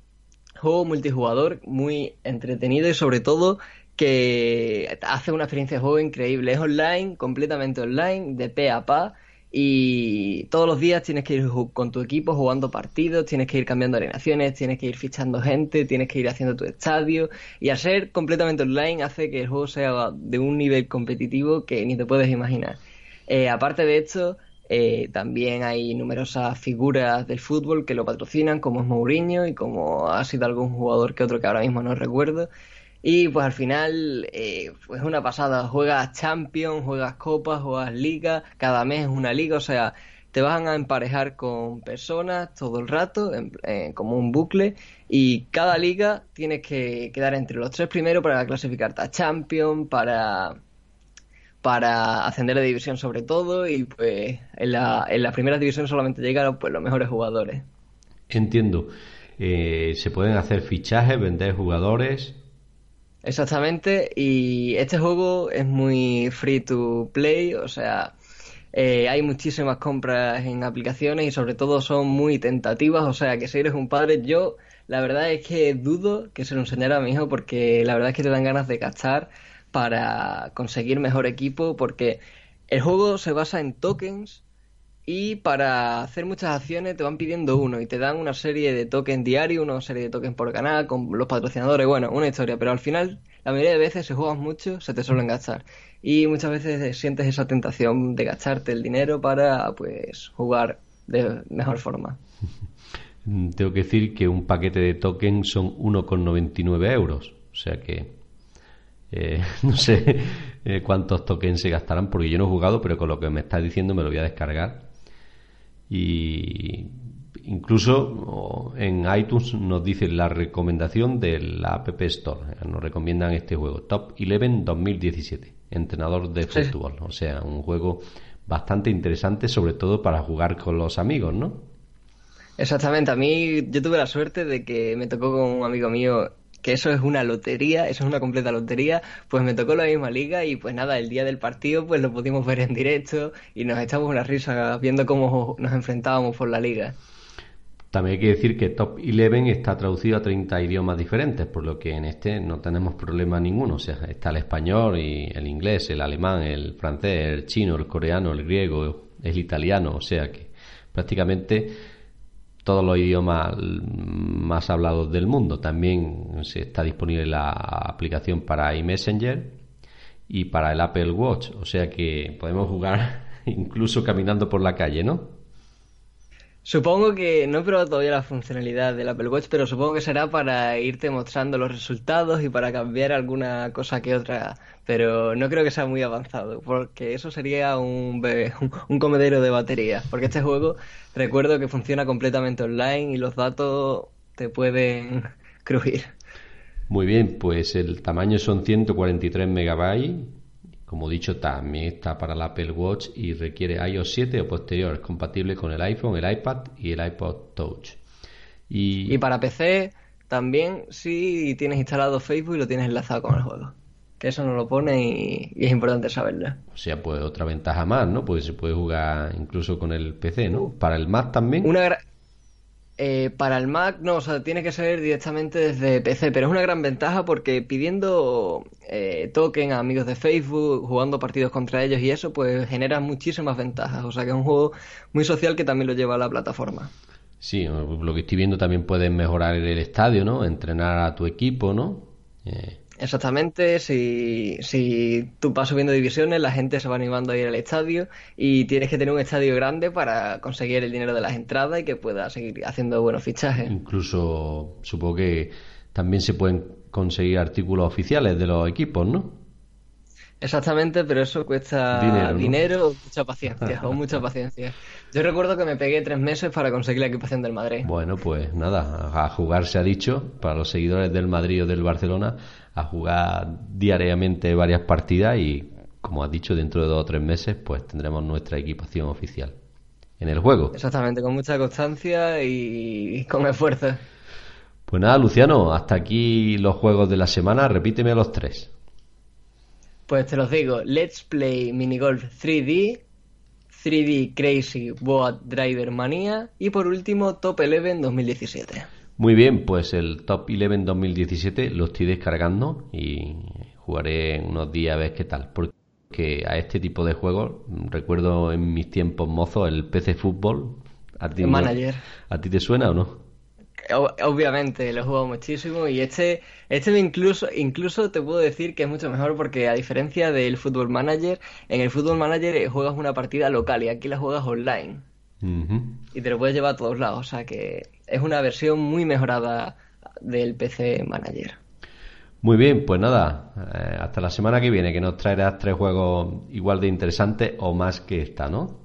juego multijugador muy entretenido y sobre todo que hace una experiencia de juego increíble. Es online, completamente online, de pe a pa y todos los días tienes que ir con tu equipo jugando partidos, tienes que ir cambiando alineaciones, tienes que ir fichando gente, tienes que ir haciendo tu estadio y al ser completamente online hace que el juego sea de un nivel competitivo que ni te puedes imaginar. Eh, aparte de esto, eh, también hay numerosas figuras del fútbol que lo patrocinan, como es Mourinho y como ha sido algún jugador que otro que ahora mismo no recuerdo. Y pues al final eh, pues es una pasada. Juegas Champions, juegas Copas, juegas Liga, cada mes es una liga, o sea, te van a emparejar con personas todo el rato, como un bucle, y cada liga tienes que quedar entre los tres primeros para clasificarte a Champions, para, para ascender de división sobre todo, y pues en la, en la primera división solamente llegan pues, los mejores jugadores. Entiendo. Eh, se pueden hacer fichajes, vender jugadores. Exactamente, y este juego es muy free to play, o sea, eh, hay muchísimas compras en aplicaciones y sobre todo son muy tentativas, o sea, que si eres un padre, yo la verdad es que dudo que se lo enseñara a mi hijo porque la verdad es que te dan ganas de gastar para conseguir mejor equipo porque el juego se basa en tokens y para hacer muchas acciones te van pidiendo uno y te dan una serie de tokens diarios, una serie de tokens por canal, con los patrocinadores, bueno, una historia, pero al final la mayoría de veces si juegas mucho se te suelen gastar y muchas veces sientes esa tentación de gastarte el dinero para pues jugar de mejor forma. Tengo que decir que un paquete de tokens son 1,99 euros, o sea que eh, no sé eh, cuántos tokens se gastarán porque yo no he jugado, pero con lo que me estás diciendo me lo voy a descargar y incluso en iTunes nos dice la recomendación de la App Store. Nos recomiendan este juego, Top 11 2017, entrenador de fútbol. O sea, un juego bastante interesante, sobre todo para jugar con los amigos, ¿no? Exactamente, a mí yo tuve la suerte de que me tocó con un amigo mío que eso es una lotería, eso es una completa lotería, pues me tocó la misma liga y pues nada, el día del partido pues lo pudimos ver en directo y nos echamos una risa viendo cómo nos enfrentábamos por la liga. También hay que decir que Top 11 está traducido a 30 idiomas diferentes, por lo que en este no tenemos problema ninguno. O sea, está el español y el inglés, el alemán, el francés, el chino, el coreano, el griego, el italiano. O sea que prácticamente todos los idiomas más hablados del mundo. También se está disponible la aplicación para iMessenger y para el Apple Watch, o sea que podemos jugar incluso caminando por la calle, ¿no? Supongo que no he probado todavía la funcionalidad del Apple Watch, pero supongo que será para irte mostrando los resultados y para cambiar alguna cosa que otra. Pero no creo que sea muy avanzado, porque eso sería un, un comedero de batería. Porque este juego, recuerdo que funciona completamente online y los datos te pueden crujir. Muy bien, pues el tamaño son 143 megabytes como dicho, también está para el Apple Watch y requiere iOS 7 o posterior. Es compatible con el iPhone, el iPad y el iPod Touch. Y, para PC también si tienes instalado Facebook y lo tienes enlazado con el juego. Que eso no lo pone y, es importante saberlo. O sea, pues otra ventaja más, ¿no? Pues se puede jugar incluso con el PC, ¿no? Para el Mac también. Una, eh, para el Mac no, o sea, tiene que ser directamente desde PC, pero es una gran ventaja porque pidiendo eh, token a amigos de Facebook, jugando partidos contra ellos y eso, pues genera muchísimas ventajas. O sea que es un juego muy social que también lo lleva a la plataforma. Sí, lo que estoy viendo también puedes mejorar el estadio, ¿no? Entrenar a tu equipo, ¿no? Eh, Exactamente, si, si tú vas subiendo divisiones, la gente se va animando a ir al estadio y tienes que tener un estadio grande para conseguir el dinero de las entradas y que puedas seguir haciendo buenos fichajes. Incluso supongo que también se pueden conseguir artículos oficiales de los equipos, ¿no? Exactamente, pero eso cuesta Dinero, o mucha paciencia, o mucha paciencia. Yo recuerdo que me pegué tres meses para conseguir la equipación del Madrid. Bueno, pues nada, a jugar se ha dicho, para los seguidores del Madrid o del Barcelona, a jugar diariamente varias partidas y, como has dicho, dentro de dos o tres meses, pues tendremos nuestra equipación oficial en el juego. Exactamente, con mucha constancia y, con esfuerzo. Pues nada, Luciano, hasta aquí los juegos de la semana, repíteme los tres. Pues te los digo, Let's Play Minigolf 3D, 3D Crazy Boat Driver Mania y por último Top 11 2017. Muy bien, pues el Top 11 2017 lo estoy descargando y jugaré unos días a ver qué tal. Porque a este tipo de juegos, recuerdo en mis tiempos mozos el PC Fútbol. ¿A ti, Manager. ¿A ti te suena o no? Obviamente, lo he jugado muchísimo y este, este incluso, incluso te puedo decir que es mucho mejor porque a diferencia del Football Manager, en el Football Manager eh, juegas una partida local y aquí la juegas online Y te lo puedes llevar a todos lados, o sea que es una versión muy mejorada del PC Manager. Muy bien, pues nada, eh, hasta la semana que viene que nos traerás tres juegos igual de interesantes o más que esta, ¿no?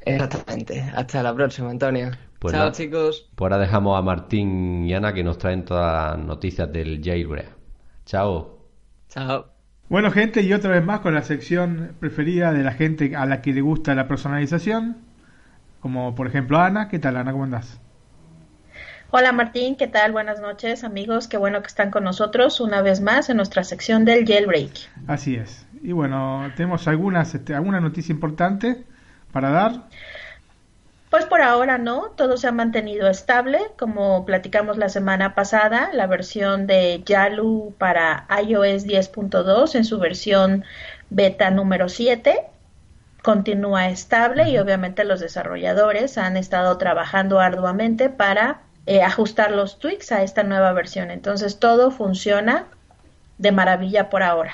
Exactamente. Hasta la próxima, Antonio. Pues Chao, chicos. Pues ahora dejamos a Martín y Ana que nos traen todas las noticias del jailbreak. Chao. Chao. Bueno, gente, y otra vez más con la sección preferida de la gente a la que le gusta la personalización. Como por ejemplo Ana. ¿Qué tal, Ana? ¿Cómo andás? Hola Martín, ¿qué tal? Buenas noches amigos, qué bueno que están con nosotros una vez más en nuestra sección del jailbreak. Así es. Y bueno, tenemos algunas, este, alguna noticia importante para dar. Pues por ahora no, todo se ha mantenido estable, como platicamos la semana pasada, la versión de Yalu para iOS 10.2 en su versión beta número 7 continúa estable y obviamente los desarrolladores han estado trabajando arduamente para eh, ajustar los tweaks a esta nueva versión. Entonces todo funciona de maravilla por ahora.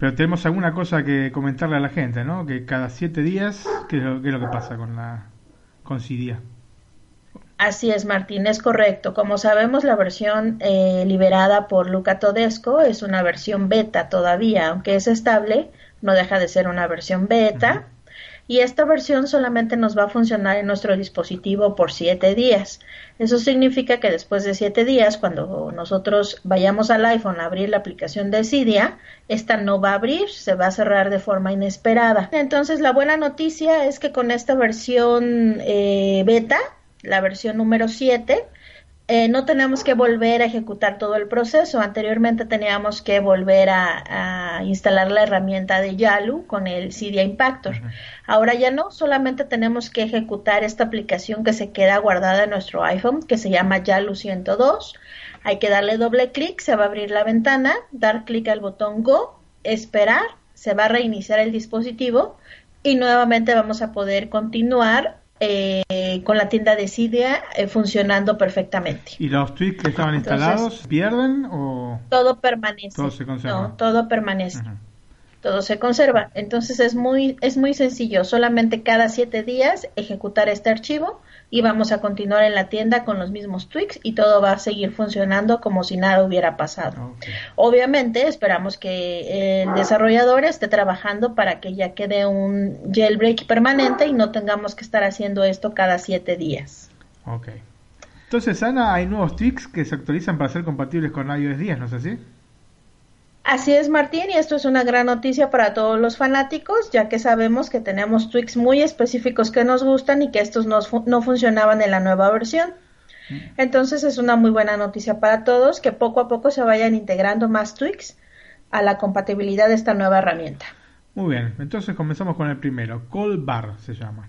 Pero tenemos alguna cosa que comentarle a la gente, ¿no? Que cada siete días, ¿qué es lo, qué es lo que pasa con la con Cydia? Así es, Martín, es correcto. Como sabemos, la versión eh, liberada por Luca Todesco es una versión beta todavía, aunque es estable, no deja de ser una versión beta. Y esta versión solamente nos va a funcionar en nuestro dispositivo por siete días. Eso significa que después de siete días, cuando nosotros vayamos al iPhone a abrir la aplicación de Cydia, esta no va a abrir, se va a cerrar de forma inesperada. Entonces, la buena noticia es que con esta versión eh, beta, la versión número 7, eh, no tenemos que volver a ejecutar todo el proceso. Anteriormente teníamos que volver a, a instalar la herramienta de Yalu con el Cydia Impactor. Ahora ya no, solamente tenemos que ejecutar esta aplicación que se queda guardada en nuestro iPhone, que se llama Yalu 102. Hay que darle doble clic, se va a abrir la ventana, dar clic al botón Go, esperar, se va a reiniciar el dispositivo y nuevamente vamos a poder continuar eh, con la tienda de Cydia eh, funcionando perfectamente. ¿Y los tweaks que estaban Entonces- instalados pierden o...? Todo permanece. Todo se conserva. No, todo permanece. Todo se conserva. Entonces es muy, es muy sencillo. Solamente cada siete días ejecutar este archivo y vamos a continuar en la tienda con los mismos tweaks y todo va a seguir funcionando como si nada hubiera pasado. Ok. Obviamente esperamos que el desarrollador esté trabajando para que ya quede un jailbreak permanente y no tengamos que estar haciendo esto cada siete días. Ok. Entonces, Ana, hay nuevos tweaks que se actualizan para ser compatibles con iOS 10, ¿no es así? Así es, Martín, y esto es una gran noticia para todos los fanáticos, ya que sabemos que tenemos tweaks muy específicos que nos gustan y que estos no, fu- no funcionaban en la nueva versión. Entonces es una muy buena noticia para todos que poco a poco se vayan integrando más tweaks a la compatibilidad de esta nueva herramienta. Muy bien, entonces comenzamos con el primero. Call Bar se llama.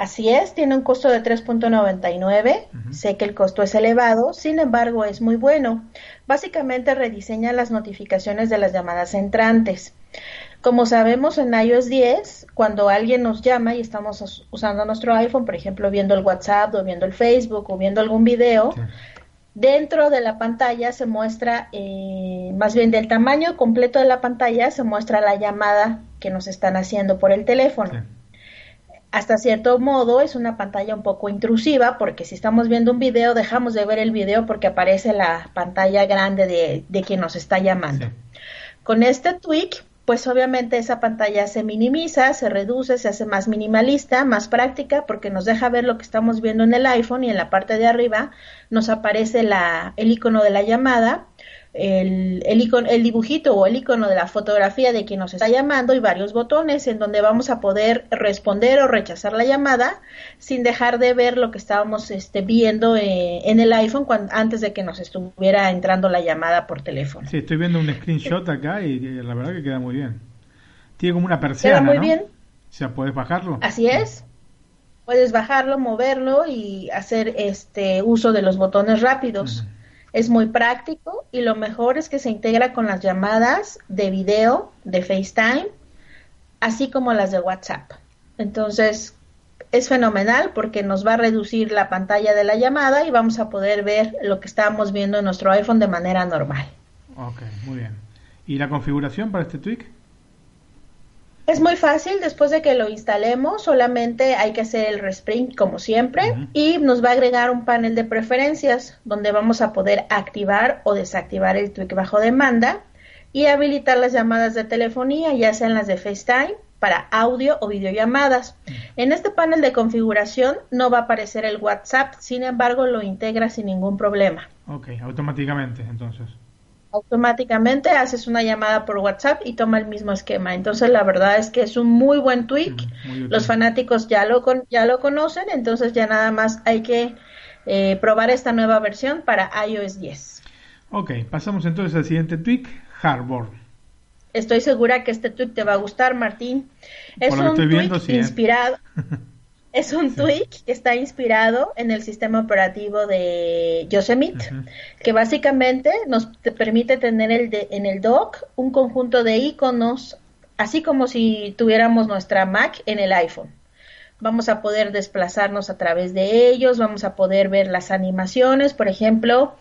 Así es, tiene un costo de 3.99. Sé que el costo es elevado, sin embargo es muy bueno. Básicamente rediseña las notificaciones de las llamadas entrantes. Como sabemos en iOS 10, cuando alguien nos llama y estamos us- usando nuestro iPhone, por ejemplo, viendo el WhatsApp o viendo el Facebook o viendo algún video, Sí. dentro de la pantalla se muestra, eh, más bien del tamaño completo de la pantalla, se muestra la llamada que nos están haciendo por el teléfono Sí. Hasta cierto modo es una pantalla un poco intrusiva porque si estamos viendo un video dejamos de ver el video porque aparece la pantalla grande de, de quien nos está llamando. Sí. Con este tweak, pues obviamente esa pantalla se minimiza, se reduce, se hace más minimalista, más práctica, porque nos deja ver lo que estamos viendo en el iPhone y en la parte de arriba nos aparece la, el icono de la llamada el, el, icono, el dibujito o el icono de la fotografía de quien nos está llamando y varios botones en donde vamos a poder responder o rechazar la llamada sin dejar de ver lo que estábamos este, viendo eh, en el iPhone cuando, antes de que nos estuviera entrando la llamada por teléfono. Sí, estoy viendo un screenshot acá y, la verdad que queda muy bien. Tiene como una persiana, Queda muy ¿no? bien. O sea, puedes bajarlo. Así es. Puedes bajarlo, moverlo y hacer este uso de los botones rápidos. Es muy práctico y lo mejor es que se integra con las llamadas de video de FaceTime, así como las de WhatsApp. Entonces, es fenomenal porque nos va a reducir la pantalla de la llamada y vamos a poder ver lo que estábamos viendo en nuestro iPhone de manera normal. Ok, muy bien. ¿Y la configuración para este tweak? Es muy fácil, después de que lo instalemos, solamente hay que hacer el resprint como siempre uh -huh. y nos va a agregar un panel de preferencias donde vamos a poder activar o desactivar el tweak bajo demanda y habilitar las llamadas de telefonía, ya sean las de FaceTime, para audio o videollamadas. En este panel de configuración no va a aparecer el WhatsApp, sin embargo lo integra sin ningún problema. Ok, automáticamente entonces automáticamente haces una llamada por WhatsApp y toma el mismo esquema. Entonces la verdad es que es un muy buen tweak. Muy Los fanáticos ya lo con, ya lo conocen, entonces ya nada más hay que eh, probar esta nueva versión para iOS 10. Ok, pasamos entonces al siguiente tweak, Harbor. Estoy segura que este tweak te va a gustar, Martín. Es un tweak viendo, sí, inspirado. Es un tweak que está inspirado en el sistema operativo de Yosemite, uh -huh. que básicamente nos te permite tener el de, en el dock un conjunto de iconos, así como si tuviéramos nuestra Mac en el iPhone. Vamos a poder desplazarnos a través de ellos, vamos a poder ver las animaciones, por ejemplo,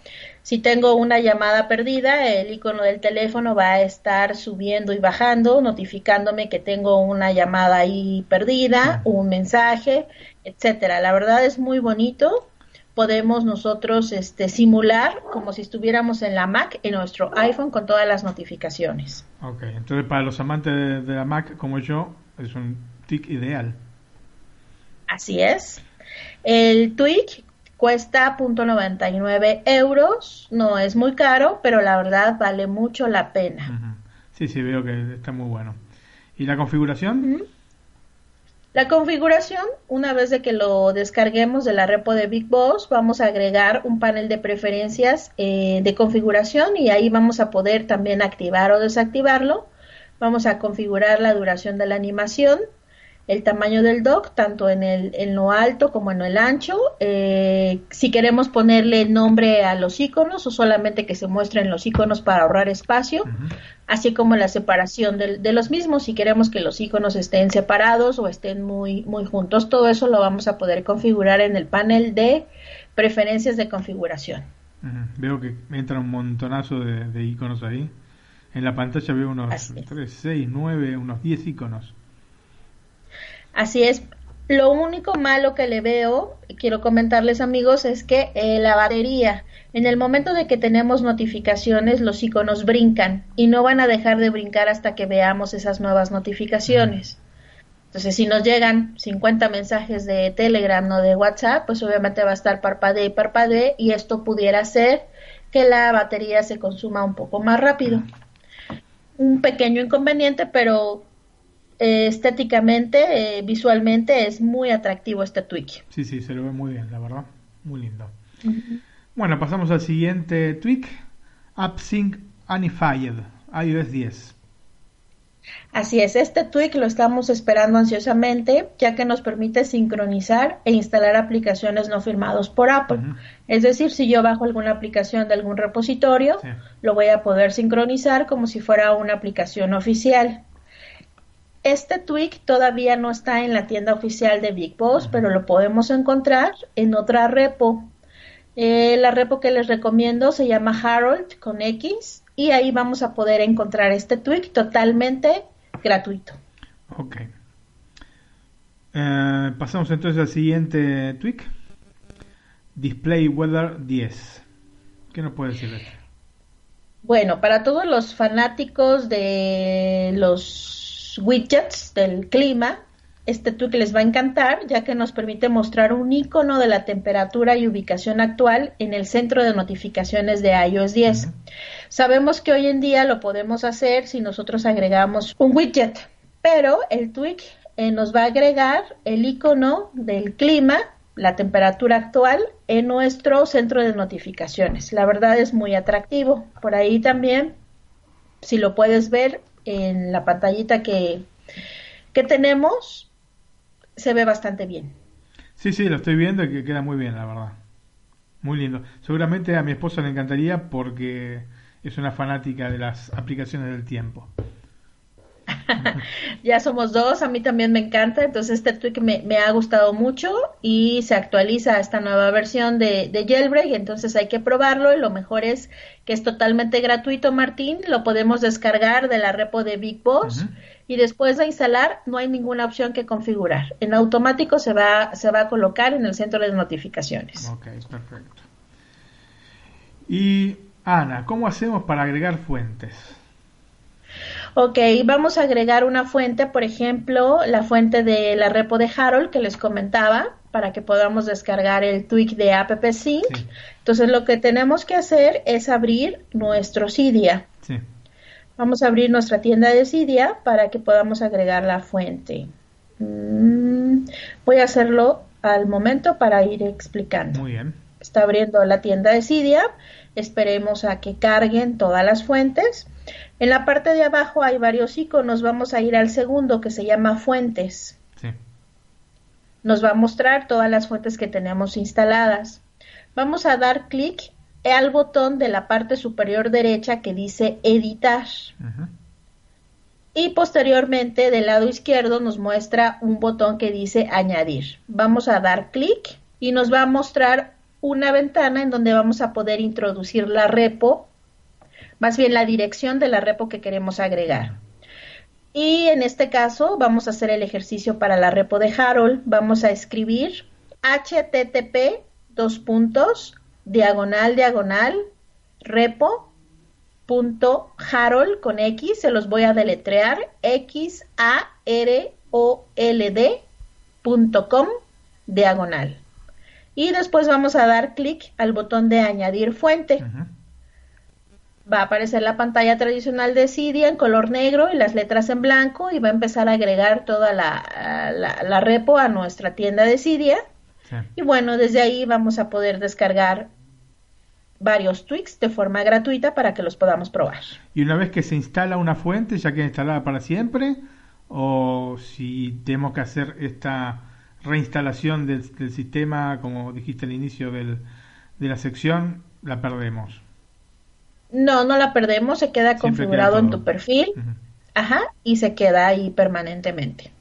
si tengo una llamada perdida, el icono del teléfono va a estar subiendo y bajando, notificándome que tengo una llamada ahí perdida, un mensaje, etcétera. La verdad es muy bonito. Podemos nosotros este, simular como si estuviéramos en la Mac, en nuestro iPhone, con todas las notificaciones. Ok, entonces para los amantes de, de la Mac como yo, es un TIC ideal. Así es. El tweak cuesta .99 euros, no es muy caro, pero la verdad vale mucho la pena. Uh -huh. Sí, sí, veo que está muy bueno. ¿Y la configuración? Uh -huh. La configuración, una vez de que lo descarguemos de la repo de Big Boss, vamos a agregar un panel de preferencias eh, de configuración y ahí vamos a poder también activar o desactivarlo. Vamos a configurar la duración de la animación, el tamaño del dock, tanto en, el, en lo alto como en el ancho, eh, si queremos ponerle nombre a los iconos o solamente que se muestren los iconos para ahorrar espacio, uh -huh. así como la separación de, de, los mismos, si queremos que los iconos estén separados o estén muy, muy juntos, todo eso lo vamos a poder configurar en el panel de preferencias de configuración. Uh -huh. Veo que entra un montonazo de, de, iconos ahí. En la pantalla veo unos 3, 6, 9, unos 10 iconos. Así es. Lo único malo que le veo, quiero comentarles amigos, es que eh, la batería, en el momento de que tenemos notificaciones, los iconos brincan y no van a dejar de brincar hasta que veamos esas nuevas notificaciones. Entonces, si nos llegan 50 mensajes de Telegram o de WhatsApp, pues obviamente va a estar parpadee y parpadee y esto pudiera hacer que la batería se consuma un poco más rápido. Un pequeño inconveniente, pero eh, estéticamente, eh, visualmente es muy atractivo este tweak. Sí, sí, se lo ve muy bien, la verdad. Muy lindo. Uh -huh. Bueno, pasamos al siguiente tweak. AppSync Unified, iOS 10. Así es, este tweak lo estamos esperando ansiosamente, ya que nos permite sincronizar e instalar aplicaciones no firmados por Apple. Uh -huh. Es decir, si yo bajo alguna aplicación de algún repositorio, sí. lo voy a poder sincronizar como si fuera una aplicación oficial. Este tweak todavía no está en la tienda oficial de Big Boss, pero lo podemos encontrar en otra repo. Eh, la repo que les recomiendo se llama Harold con X y ahí vamos a poder encontrar este tweak totalmente gratuito. Ok. Eh, pasamos entonces al siguiente tweak. Display Weather 10. ¿Qué nos puede decir de este? Bueno, para todos los fanáticos de los widgets del clima, este tweak les va a encantar, ya que nos permite mostrar un icono de la temperatura y ubicación actual en el centro de notificaciones de iOS 10. Sabemos que hoy en día lo podemos hacer si nosotros agregamos un widget, pero el tweak eh, nos va a agregar el icono del clima, la temperatura actual, en nuestro centro de notificaciones. La verdad es muy atractivo. Por ahí también, si lo puedes ver en la pantallita que, que tenemos, se ve bastante bien. Sí, sí, lo estoy viendo y que queda muy bien, la verdad. Muy lindo. Seguramente a mi esposa le encantaría porque es una fanática de las aplicaciones del tiempo. ya somos dos, a mí también me encanta, entonces este tweak me, me, ha gustado mucho y se actualiza esta nueva versión de, de, Jailbreak, entonces hay que probarlo y lo mejor es que es totalmente gratuito, Martín, lo podemos descargar de la repo de Big Boss y después de instalar no hay ninguna opción que configurar. En automático se va, se va a colocar en el centro de notificaciones. Ok, perfecto. Y Ana, ¿cómo hacemos para agregar fuentes? Ok, vamos a agregar una fuente, por ejemplo, la fuente de la repo de Harold que les comentaba, para que podamos descargar el tweak de App Sync. Entonces, lo que tenemos que hacer es abrir nuestro Cydia. Sí. Vamos a abrir nuestra tienda de Cydia para que podamos agregar la fuente. Mm, voy a hacerlo al momento para ir explicando. Muy bien. Está abriendo la tienda de Cydia. Esperemos a que carguen todas las fuentes. En la parte de abajo hay varios iconos. Vamos a ir al segundo que se llama fuentes. Sí. Nos va a mostrar todas las fuentes que tenemos instaladas. Vamos a dar clic al botón de la parte superior derecha que dice editar. Y posteriormente del lado izquierdo nos muestra un botón que dice añadir. Vamos a dar clic y nos va a mostrar una ventana en donde vamos a poder introducir la repo, más bien la dirección de la repo que queremos agregar. Y en este caso vamos a hacer el ejercicio para la repo de Harold. Vamos a escribir http dos puntos diagonal, diagonal, repo, punto, Harold con X, se los voy a deletrear, X, A, R, O, L, D, punto com, diagonal. Y después vamos a dar clic al botón de añadir fuente. Va a aparecer la pantalla tradicional de Cydia en color negro y las letras en blanco y va a empezar a agregar toda la, la, repo a nuestra tienda de Cydia. Y bueno, desde ahí vamos a poder descargar varios tweaks de forma gratuita para que los podamos probar. Y una vez que se instala una fuente, ya queda instalada para siempre, o si tenemos que hacer esta reinstalación del, sistema, como dijiste al inicio del, de la sección, la perdemos. No, no la perdemos, se queda configurado en tu perfil, ajá, y se queda ahí permanentemente.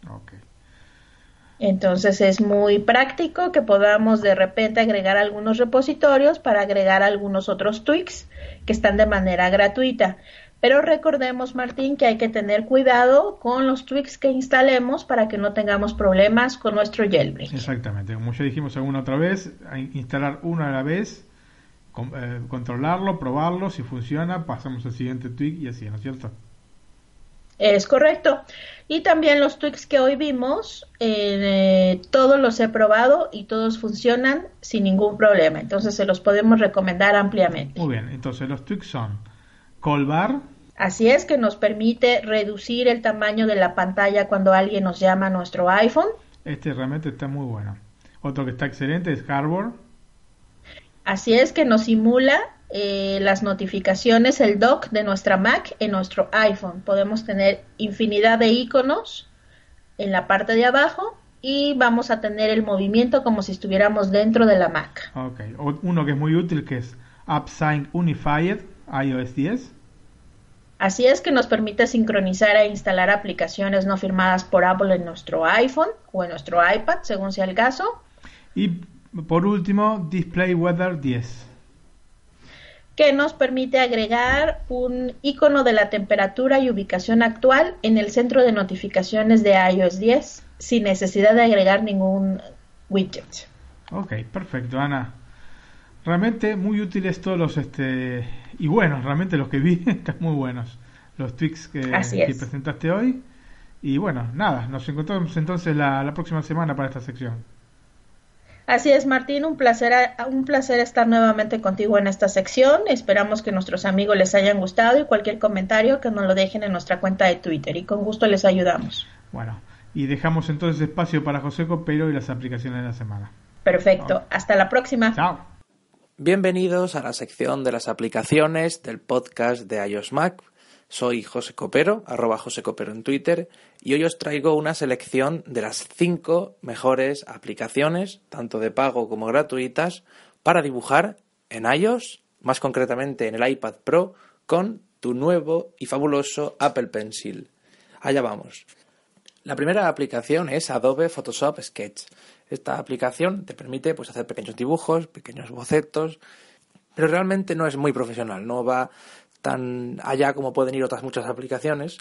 Entonces es muy práctico que podamos de repente agregar algunos repositorios para agregar algunos otros tweaks que están de manera gratuita. Pero recordemos, Martín, que hay que tener cuidado con los tweaks que instalemos para que no tengamos problemas con nuestro jailbreak. Exactamente, como ya dijimos alguna otra vez, instalar uno a la vez, eh, controlarlo, probarlo, si funciona, pasamos al siguiente tweak y así, ¿no es cierto? Es correcto. Y también los tweaks que hoy vimos, eh, todos los he probado y todos funcionan sin ningún problema. Entonces se los podemos recomendar ampliamente. Muy bien, entonces los tweaks son Colbar. Así es que nos permite reducir el tamaño de la pantalla cuando alguien nos llama a nuestro iPhone. Este realmente está muy bueno. Otro que está excelente es Harbor. Así es que nos simula eh, las notificaciones, el dock de nuestra Mac en nuestro iPhone. Podemos tener infinidad de iconos en la parte de abajo y vamos a tener el movimiento como si estuviéramos dentro de la Mac. Ok, uno que es muy útil que es AppSync Unified iOS 10. Así es que nos permite sincronizar e instalar aplicaciones no firmadas por Apple en nuestro iPhone o en nuestro iPad, según sea el caso. Y por último, Display Weather 10 que nos permite agregar un icono de la temperatura y ubicación actual en el centro de notificaciones de iOS 10 sin necesidad de agregar ningún widget. Ok, perfecto, Ana. realmente muy útiles todos los, este, y buenos, realmente los que vi están muy buenos. Los tweaks que, que presentaste hoy. Y bueno, nada, nos encontramos entonces la, la próxima semana para esta sección. Así es, Martín, un placer, un placer estar nuevamente contigo en esta sección. Esperamos que nuestros amigos les hayan gustado y cualquier comentario que nos lo dejen en nuestra cuenta de Twitter y con gusto les ayudamos. Bueno, y dejamos entonces espacio para José Copero y las aplicaciones de la semana. Perfecto, hasta la próxima. Chao. Bienvenidos a la sección de las aplicaciones del podcast de iOS Mac. Soy José Copero, arroba José Copero en Twitter, y hoy os traigo una selección de las cinco mejores aplicaciones, tanto de pago como gratuitas, para dibujar en iOS, más concretamente en el iPad Pro, con tu nuevo y fabuloso Apple Pencil. Allá vamos. La primera aplicación es Adobe Photoshop Sketch. Esta aplicación te permite pues, hacer pequeños dibujos, pequeños bocetos, pero realmente no es muy profesional, no va tan allá como pueden ir otras muchas aplicaciones.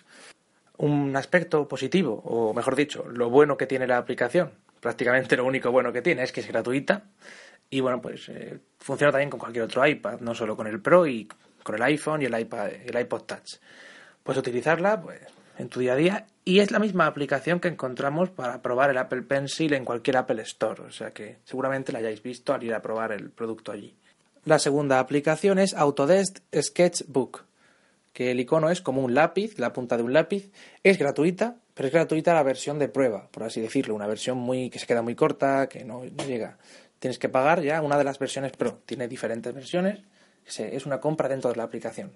Un aspecto positivo, o mejor dicho, lo bueno que tiene la aplicación, prácticamente lo único bueno que tiene es que es gratuita y bueno, pues eh, funciona también con cualquier otro iPad, no solo con el Pro y con el iPhone y el iPad, el iPod Touch. Puedes utilizarla pues, en tu día a día y es la misma aplicación que encontramos para probar el Apple Pencil en cualquier Apple Store, o sea que seguramente la hayáis visto al ir a probar el producto allí. La segunda aplicación es Autodesk Sketchbook, que el icono es como un lápiz, la punta de un lápiz. Es gratuita, pero es gratuita la versión de prueba, por así decirlo, una versión muy que se queda muy corta, que no, llega. Tienes que pagar ya una de las versiones Pro. Tiene diferentes versiones. Es una compra dentro de la aplicación.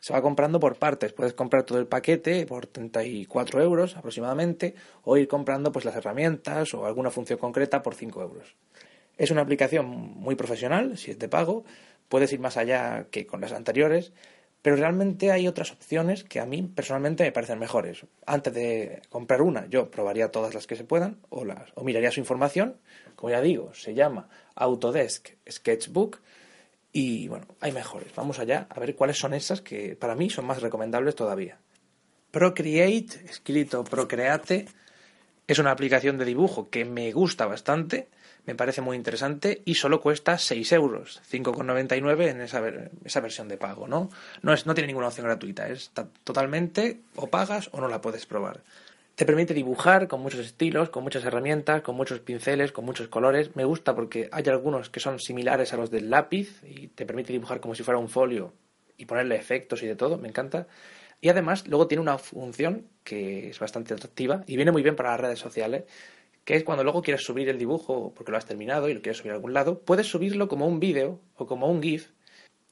Se va comprando por partes. Puedes comprar todo el paquete por 34 euros aproximadamente o ir comprando pues las herramientas o alguna función concreta por 5 euros. Es una aplicación muy profesional, si es de pago, puedes ir más allá que con las anteriores, pero realmente hay otras opciones que a mí personalmente me parecen mejores. Antes de comprar una, yo probaría todas las que se puedan o, las, o miraría su información. Como ya digo, se llama Autodesk Sketchbook y bueno, hay mejores. Vamos allá a ver cuáles son esas que para mí son más recomendables todavía. Procreate, escrito Procreate, es una aplicación de dibujo que me gusta bastante me parece muy interesante y solo cuesta 6 euros, 5,99 en esa, esa versión de pago, ¿no? No, es, no tiene ninguna opción gratuita, es totalmente o pagas o no la puedes probar. Te permite dibujar con muchos estilos, con muchas herramientas, con muchos pinceles, con muchos colores. Me gusta porque hay algunos que son similares a los del lápiz y te permite dibujar como si fuera un folio y ponerle efectos y de todo, me encanta. Y además luego tiene una función que es bastante atractiva y viene muy bien para las redes sociales, que es cuando luego quieres subir el dibujo porque lo has terminado y lo quieres subir a algún lado, puedes subirlo como un vídeo o como un GIF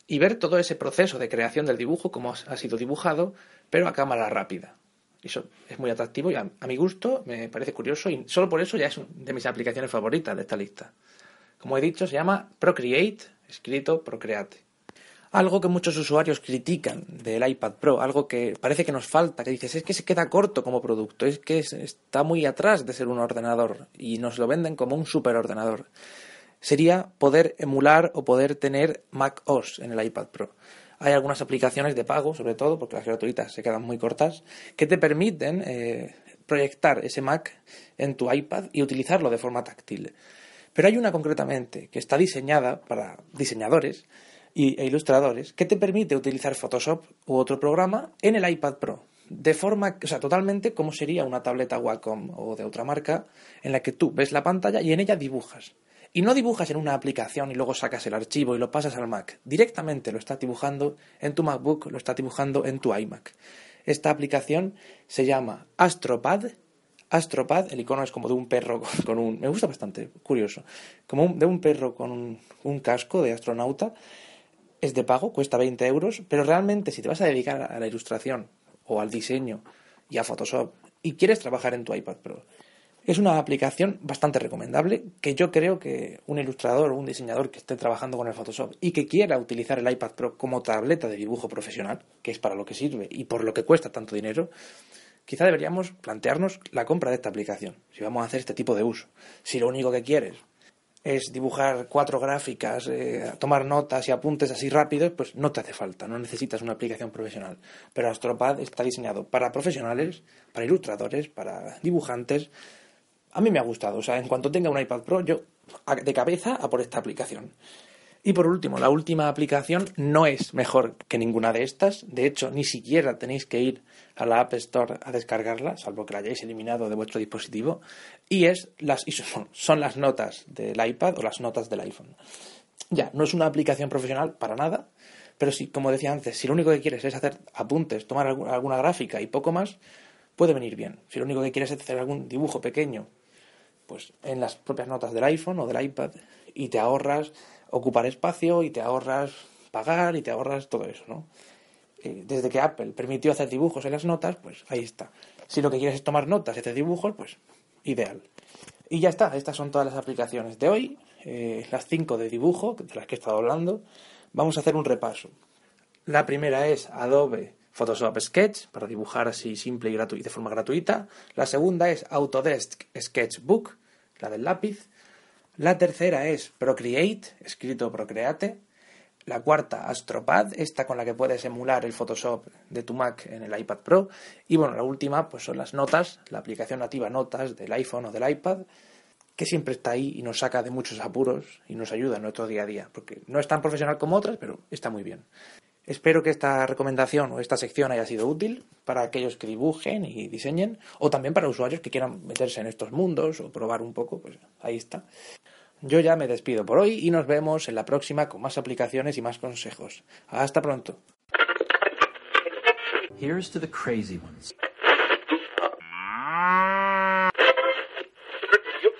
y ver todo ese proceso de creación del dibujo, como ha sido dibujado, pero a cámara rápida. Eso es muy atractivo y a, mi gusto me parece curioso y solo por eso ya es una de mis aplicaciones favoritas de esta lista. Como he dicho, se llama Procreate, escrito Procreate algo que muchos usuarios critican del iPad Pro, algo que parece que nos falta, que dices, es que se queda corto como producto, es que está muy atrás de ser un ordenador y nos lo venden como un superordenador. Sería poder emular o poder tener Mac OS en el iPad Pro. Hay algunas aplicaciones de pago, sobre todo, porque las gratuitas se quedan muy cortas, que te permiten eh, proyectar ese Mac en tu iPad y utilizarlo de forma táctil. Pero hay una concretamente que está diseñada para diseñadores e ilustradores que te permite utilizar Photoshop u otro programa en el iPad Pro. De forma, o sea, totalmente como sería una tableta Wacom o de otra marca, en la que tú ves la pantalla y en ella dibujas. Y no dibujas en una aplicación y luego sacas el archivo y lo pasas al Mac. Directamente lo estás dibujando en tu MacBook, lo estás dibujando en tu iMac. Esta aplicación se llama Astropad. Astropad, el icono es como de un perro con un... Me gusta bastante, curioso. Como de un perro con un casco de astronauta es de pago, cuesta 20 euros, pero realmente si te vas a dedicar a la ilustración o al diseño y a Photoshop y quieres trabajar en tu iPad Pro, es una aplicación bastante recomendable que yo creo que un ilustrador o un diseñador que esté trabajando con el Photoshop y que quiera utilizar el iPad Pro como tableta de dibujo profesional, que es para lo que sirve y por lo que cuesta tanto dinero, quizá deberíamos plantearnos la compra de esta aplicación, si vamos a hacer este tipo de uso. Si lo único que quieres es dibujar cuatro gráficas, eh, tomar notas y apuntes así rápidos, pues no te hace falta, no necesitas una aplicación profesional. Pero Astropad está diseñado para profesionales, para ilustradores, para dibujantes. A mí me ha gustado, o sea, en cuanto tenga un iPad Pro, yo de cabeza a por esta aplicación. Y por último, la última aplicación no es mejor que ninguna de estas. De hecho, ni siquiera tenéis que ir a la App Store a descargarla, salvo que la hayáis eliminado de vuestro dispositivo. Y es las y son, son las notas del iPad o las notas del iPhone. Ya, no es una aplicación profesional para nada, pero si, como decía antes, si lo único que quieres es hacer apuntes, tomar alguna, gráfica y poco más, puede venir bien. Si lo único que quieres es hacer algún dibujo pequeño, pues en las propias notas del iPhone o del iPad y te ahorras ocupar espacio y te ahorras pagar y te ahorras todo eso, ¿no? Eh, desde que Apple permitió hacer dibujos en las notas, pues ahí está. Si lo que quieres es tomar notas y hacer dibujos, pues ideal. Y ya está, estas son todas las aplicaciones de hoy, eh, las cinco de dibujo, de las que he estado hablando. Vamos a hacer un repaso. La primera es Adobe Photoshop Sketch, para dibujar así simple y de forma gratuita. La segunda es Autodesk Sketchbook, la del lápiz. La tercera es Procreate, escrito Procreate. La cuarta, Astropad, esta con la que puedes emular el Photoshop de tu Mac en el iPad Pro. Y bueno, la última, pues son las notas, la aplicación nativa Notas del iPhone o del iPad, que siempre está ahí y nos saca de muchos apuros y nos ayuda en nuestro día a día, porque no es tan profesional como otras, pero está muy bien. Espero que esta recomendación o esta sección haya sido útil para aquellos que dibujen y diseñen, o también para usuarios que quieran meterse en estos mundos o probar un poco, pues ahí está. Yo ya me despido por hoy y nos vemos en la próxima con más aplicaciones y más consejos. Hasta pronto. Here's to the crazy ones.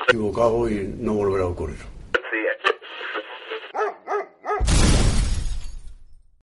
Equivocado y no volverá a ocurrir.